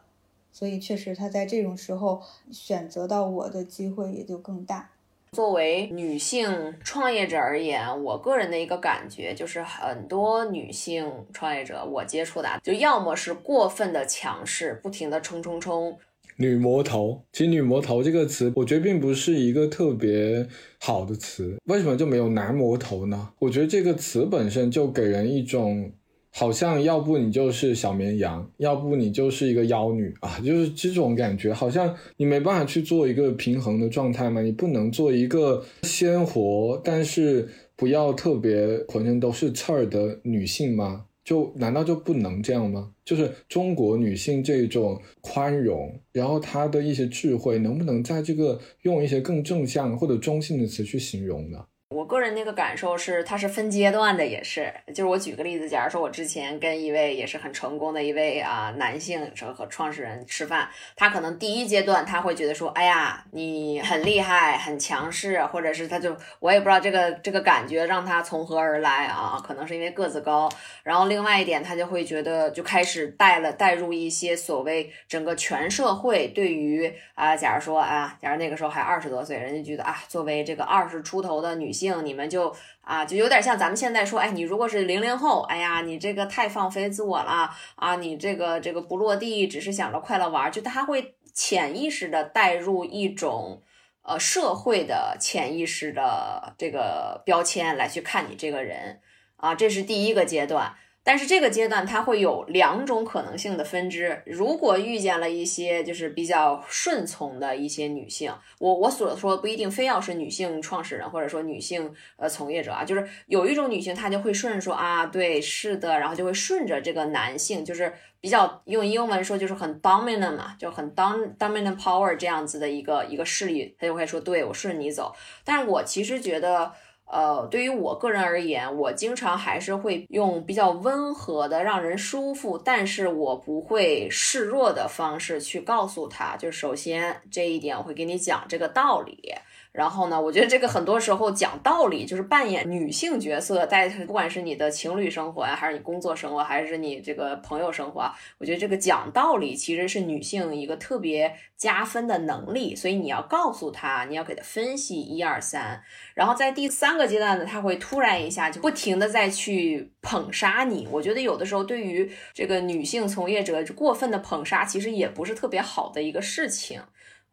所以确实，他在这种时候选择到我的机会也就更大。作为女性创业者而言，我个人的一个感觉就是，很多女性创业者我接触的，就要么是过分的强势，不停的冲冲冲。女魔头，其实“女魔头”这个词，我觉得并不是一个特别好的词。为什么就没有男魔头呢？我觉得这个词本身就给人一种。好像要不你就是小绵羊，要不你就是一个妖女啊，就是这种感觉，好像你没办法去做一个平衡的状态嘛，你不能做一个鲜活，但是不要特别浑身都是刺儿的女性吗？就难道就不能这样吗？就是中国女性这种宽容，然后她的一些智慧，能不能在这个用一些更正向或者中性的词去形容呢？我个人那个感受是，它是分阶段的，也是，就是我举个例子，假如说我之前跟一位也是很成功的一位啊男性和创始人吃饭，他可能第一阶段他会觉得说，哎呀，你很厉害，很强势，或者是他就我也不知道这个这个感觉让他从何而来啊，可能是因为个子高，然后另外一点他就会觉得就开始带了带入一些所谓整个全社会对于啊，假如说啊，假如那个时候还二十多岁，人家觉得啊，作为这个二十出头的女性。你们就啊，就有点像咱们现在说，哎，你如果是零零后，哎呀，你这个太放飞自我了啊，你这个这个不落地，只是想着快乐玩，就他会潜意识的带入一种呃社会的潜意识的这个标签来去看你这个人啊，这是第一个阶段。但是这个阶段它会有两种可能性的分支。如果遇见了一些就是比较顺从的一些女性，我我所说不一定非要是女性创始人或者说女性呃从业者啊，就是有一种女性她就会顺说啊，对，是的，然后就会顺着这个男性，就是比较用英文说就是很 dominant 嘛，就很 dom dominant power 这样子的一个一个势力，她就会说对我顺你走。但是我其实觉得。呃，对于我个人而言，我经常还是会用比较温和的、让人舒服，但是我不会示弱的方式去告诉他。就首先这一点，我会给你讲这个道理。然后呢，我觉得这个很多时候讲道理就是扮演女性角色，在不管是你的情侣生活呀，还是你工作生活，还是你这个朋友生活，我觉得这个讲道理其实是女性一个特别加分的能力。所以你要告诉她，你要给她分析一二三。然后在第三个阶段呢，他会突然一下就不停的再去捧杀你。我觉得有的时候对于这个女性从业者过分的捧杀，其实也不是特别好的一个事情。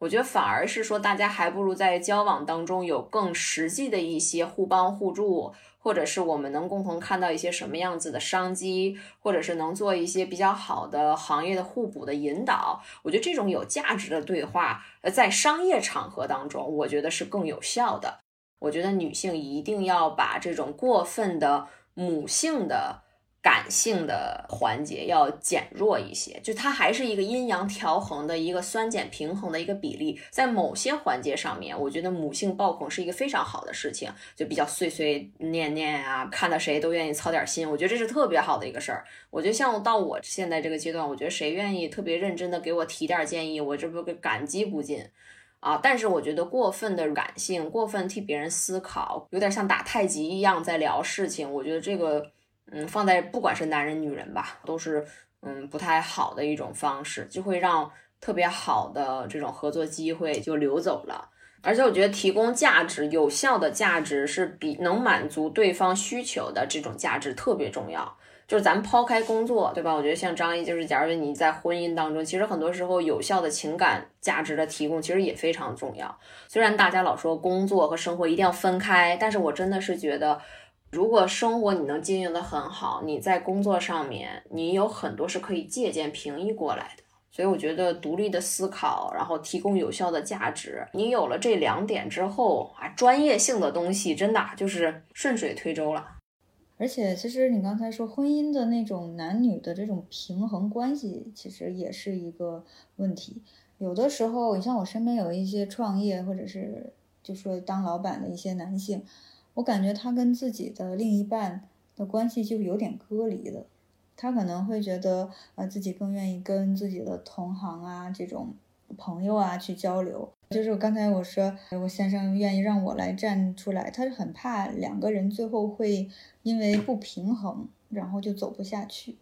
我觉得反而是说，大家还不如在交往当中有更实际的一些互帮互助，或者是我们能共同看到一些什么样子的商机，或者是能做一些比较好的行业的互补的引导。我觉得这种有价值的对话，呃，在商业场合当中，我觉得是更有效的。我觉得女性一定要把这种过分的母性的。感性的环节要减弱一些，就它还是一个阴阳调衡的一个酸碱平衡的一个比例，在某些环节上面，我觉得母性暴恐是一个非常好的事情，就比较碎碎念念啊，看到谁都愿意操点心，我觉得这是特别好的一个事儿。我觉得像到我现在这个阶段，我觉得谁愿意特别认真的给我提点建议，我这不感激不尽啊。但是我觉得过分的感性，过分替别人思考，有点像打太极一样在聊事情，我觉得这个。嗯，放在不管是男人女人吧，都是嗯不太好的一种方式，就会让特别好的这种合作机会就流走了。而且我觉得提供价值、有效的价值是比能满足对方需求的这种价值特别重要。就是咱们抛开工作，对吧？我觉得像张毅，就是假如你在婚姻当中，其实很多时候有效的情感价值的提供其实也非常重要。虽然大家老说工作和生活一定要分开，但是我真的是觉得。如果生活你能经营的很好，你在工作上面你有很多是可以借鉴平移过来的。所以我觉得独立的思考，然后提供有效的价值，你有了这两点之后啊，专业性的东西真的就是顺水推舟了。而且其实你刚才说婚姻的那种男女的这种平衡关系，其实也是一个问题。有的时候，你像我身边有一些创业或者是就说当老板的一些男性。我感觉他跟自己的另一半的关系就有点割离了，他可能会觉得，呃，自己更愿意跟自己的同行啊这种朋友啊去交流。就是我刚才我说，我先生愿意让我来站出来，他是很怕两个人最后会因为不平衡，然后就走不下去。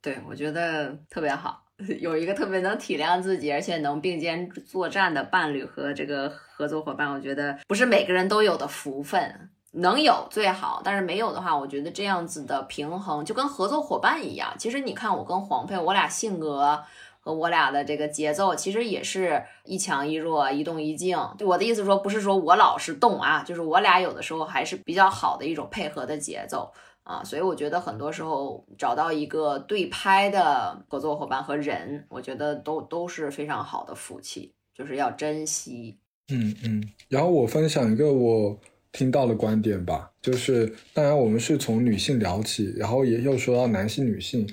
对，我觉得特别好，<laughs> 有一个特别能体谅自己，而且能并肩作战的伴侣和这个合作伙伴，我觉得不是每个人都有的福分。能有最好，但是没有的话，我觉得这样子的平衡就跟合作伙伴一样。其实你看，我跟黄佩，我俩性格和我俩的这个节奏，其实也是一强一弱，一动一静。我的意思说，不是说我老是动啊，就是我俩有的时候还是比较好的一种配合的节奏啊。所以我觉得很多时候找到一个对拍的合作伙伴和人，我觉得都都是非常好的福气，就是要珍惜。嗯嗯。然后我分享一个我。听到的观点吧，就是当然我们是从女性聊起，然后也又说到男性、女性，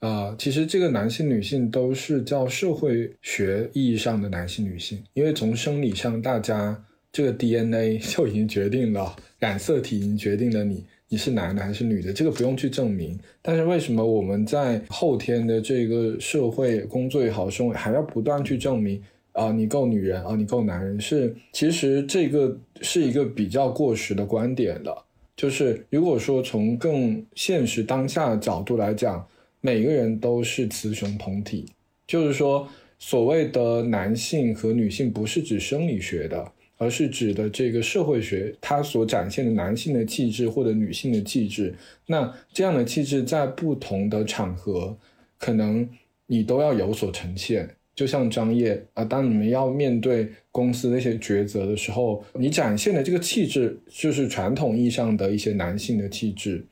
啊，其实这个男性、女性都是叫社会学意义上的男性、女性，因为从生理上，大家这个 DNA <laughs> 就已经决定了，染色体已经决定了你你是男的还是女的，这个不用去证明。但是为什么我们在后天的这个社会工作也好，生活还要不断去证明？啊，你够女人啊，你够男人，是其实这个是一个比较过时的观点了。就是如果说从更现实当下的角度来讲，每个人都是雌雄同体，就是说所谓的男性和女性不是指生理学的，而是指的这个社会学它所展现的男性的气质或者女性的气质。那这样的气质在不同的场合，可能你都要有所呈现。就像张掖啊，当你们要面对公司那些抉择的时候，你展现的这个气质就是传统意义上的一些男性的气质。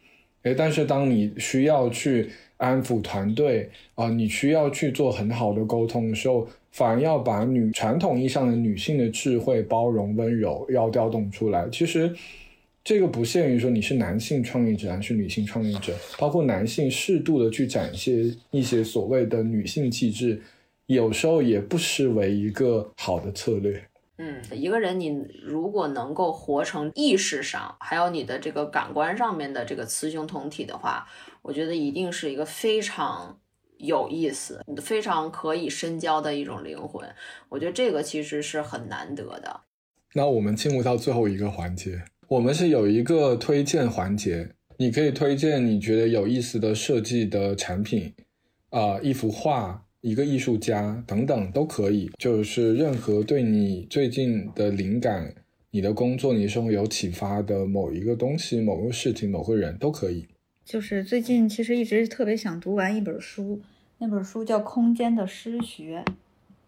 诶，但是当你需要去安抚团队啊，你需要去做很好的沟通的时候，反而要把女传统意义上的女性的智慧、包容、温柔要调动出来。其实这个不限于说你是男性创业者还是女性创业者，包括男性适度的去展现一些所谓的女性气质。有时候也不失为一个好的策略。嗯，一个人你如果能够活成意识上还有你的这个感官上面的这个雌雄同体的话，我觉得一定是一个非常有意思、非常可以深交的一种灵魂。我觉得这个其实是很难得的。那我们进入到最后一个环节，我们是有一个推荐环节，你可以推荐你觉得有意思的设计的产品，啊，一幅画。一个艺术家等等都可以，就是任何对你最近的灵感、你的工作、你生活有启发的某一个东西、某个事情、某个人都可以。就是最近其实一直特别想读完一本书，那本书叫《空间的诗学》。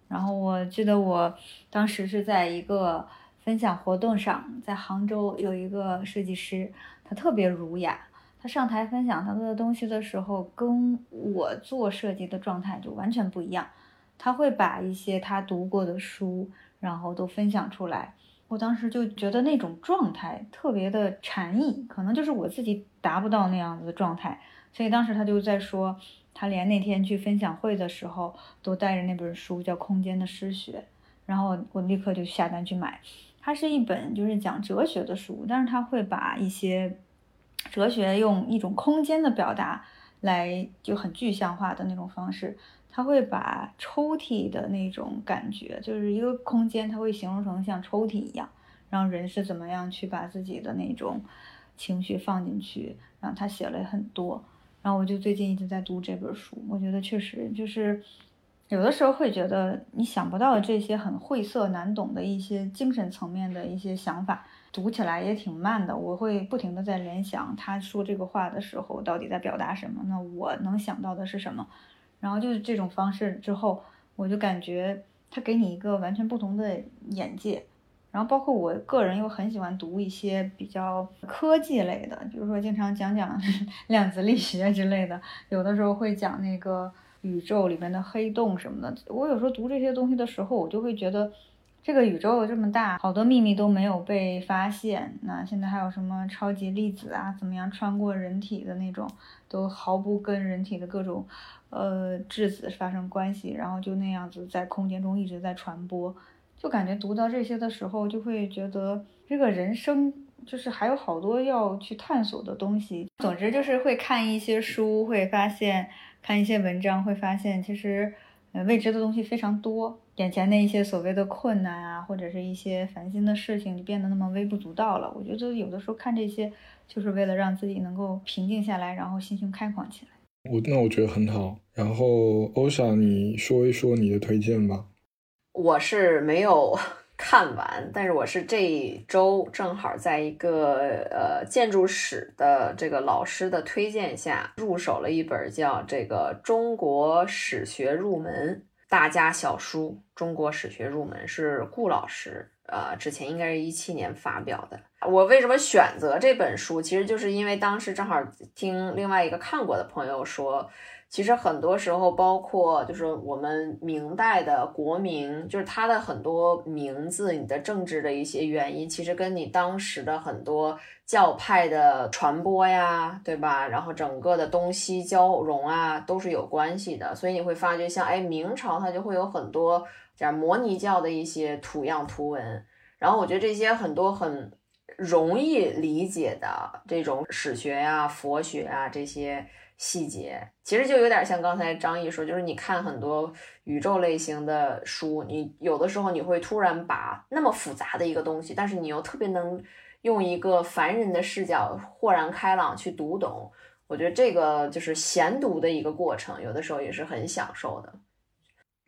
然后我记得我当时是在一个分享活动上，在杭州有一个设计师，他特别儒雅。上台分享他的东西的时候，跟我做设计的状态就完全不一样。他会把一些他读过的书，然后都分享出来。我当时就觉得那种状态特别的禅意，可能就是我自己达不到那样子的状态。所以当时他就在说，他连那天去分享会的时候都带着那本书，叫《空间的诗学》。然后我立刻就下单去买。它是一本就是讲哲学的书，但是他会把一些。哲学用一种空间的表达来就很具象化的那种方式，他会把抽屉的那种感觉，就是一个空间，他会形容成像抽屉一样，然后人是怎么样去把自己的那种情绪放进去，然后他写了很多，然后我就最近一直在读这本书，我觉得确实就是有的时候会觉得你想不到这些很晦涩难懂的一些精神层面的一些想法。读起来也挺慢的，我会不停的在联想他说这个话的时候到底在表达什么。那我能想到的是什么？然后就是这种方式之后，我就感觉他给你一个完全不同的眼界。然后包括我个人又很喜欢读一些比较科技类的，比如说经常讲讲 <laughs> 量子力学之类的，有的时候会讲那个宇宙里面的黑洞什么的。我有时候读这些东西的时候，我就会觉得。这个宇宙这么大，好多秘密都没有被发现。那现在还有什么超级粒子啊？怎么样穿过人体的那种，都毫不跟人体的各种，呃，质子发生关系，然后就那样子在空间中一直在传播。就感觉读到这些的时候，就会觉得这个人生就是还有好多要去探索的东西。总之就是会看一些书，会发现看一些文章，会发现其实。未知的东西非常多，眼前的一些所谓的困难啊，或者是一些烦心的事情，就变得那么微不足道了。我觉得有的时候看这些，就是为了让自己能够平静下来，然后心胸开阔起来。我那我觉得很好。然后欧莎，你说一说你的推荐吧。我是没有。<laughs> 看完，但是我是这一周正好在一个呃建筑史的这个老师的推荐下入手了一本叫这个《中国史学入门大家小书》，中国史学入门是顾老师呃之前应该是一七年发表的。我为什么选择这本书？其实就是因为当时正好听另外一个看过的朋友说。其实很多时候，包括就是我们明代的国名，就是它的很多名字，你的政治的一些原因，其实跟你当时的很多教派的传播呀，对吧？然后整个的东西交融啊，都是有关系的。所以你会发觉，像哎明朝它就会有很多讲摩尼教的一些图样图文。然后我觉得这些很多很容易理解的这种史学呀、佛学啊这些。细节其实就有点像刚才张毅说，就是你看很多宇宙类型的书，你有的时候你会突然把那么复杂的一个东西，但是你又特别能用一个凡人的视角豁然开朗去读懂。我觉得这个就是闲读的一个过程，有的时候也是很享受的。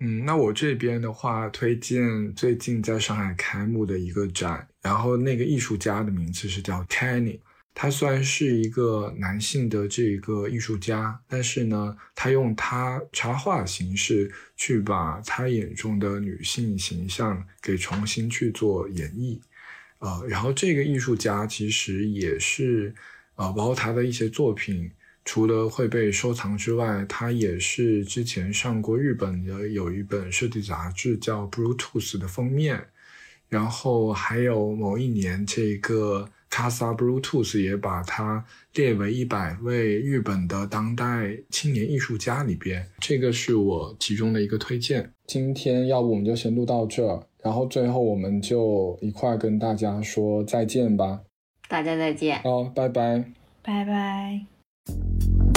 嗯，那我这边的话，推荐最近在上海开幕的一个展，然后那个艺术家的名字是叫 Kenny。他虽然是一个男性的这个艺术家，但是呢，他用他插画形式去把他眼中的女性形象给重新去做演绎。呃，然后这个艺术家其实也是，呃，包括他的一些作品。除了会被收藏之外，他也是之前上过日本的有一本设计杂志叫《Bluetooth》的封面，然后还有某一年这个 Casa Bluetooth 也把它列为一百位日本的当代青年艺术家里边，这个是我其中的一个推荐。今天要不我们就先录到这儿，然后最后我们就一块跟大家说再见吧。大家再见。好，拜拜。拜拜。Thank you.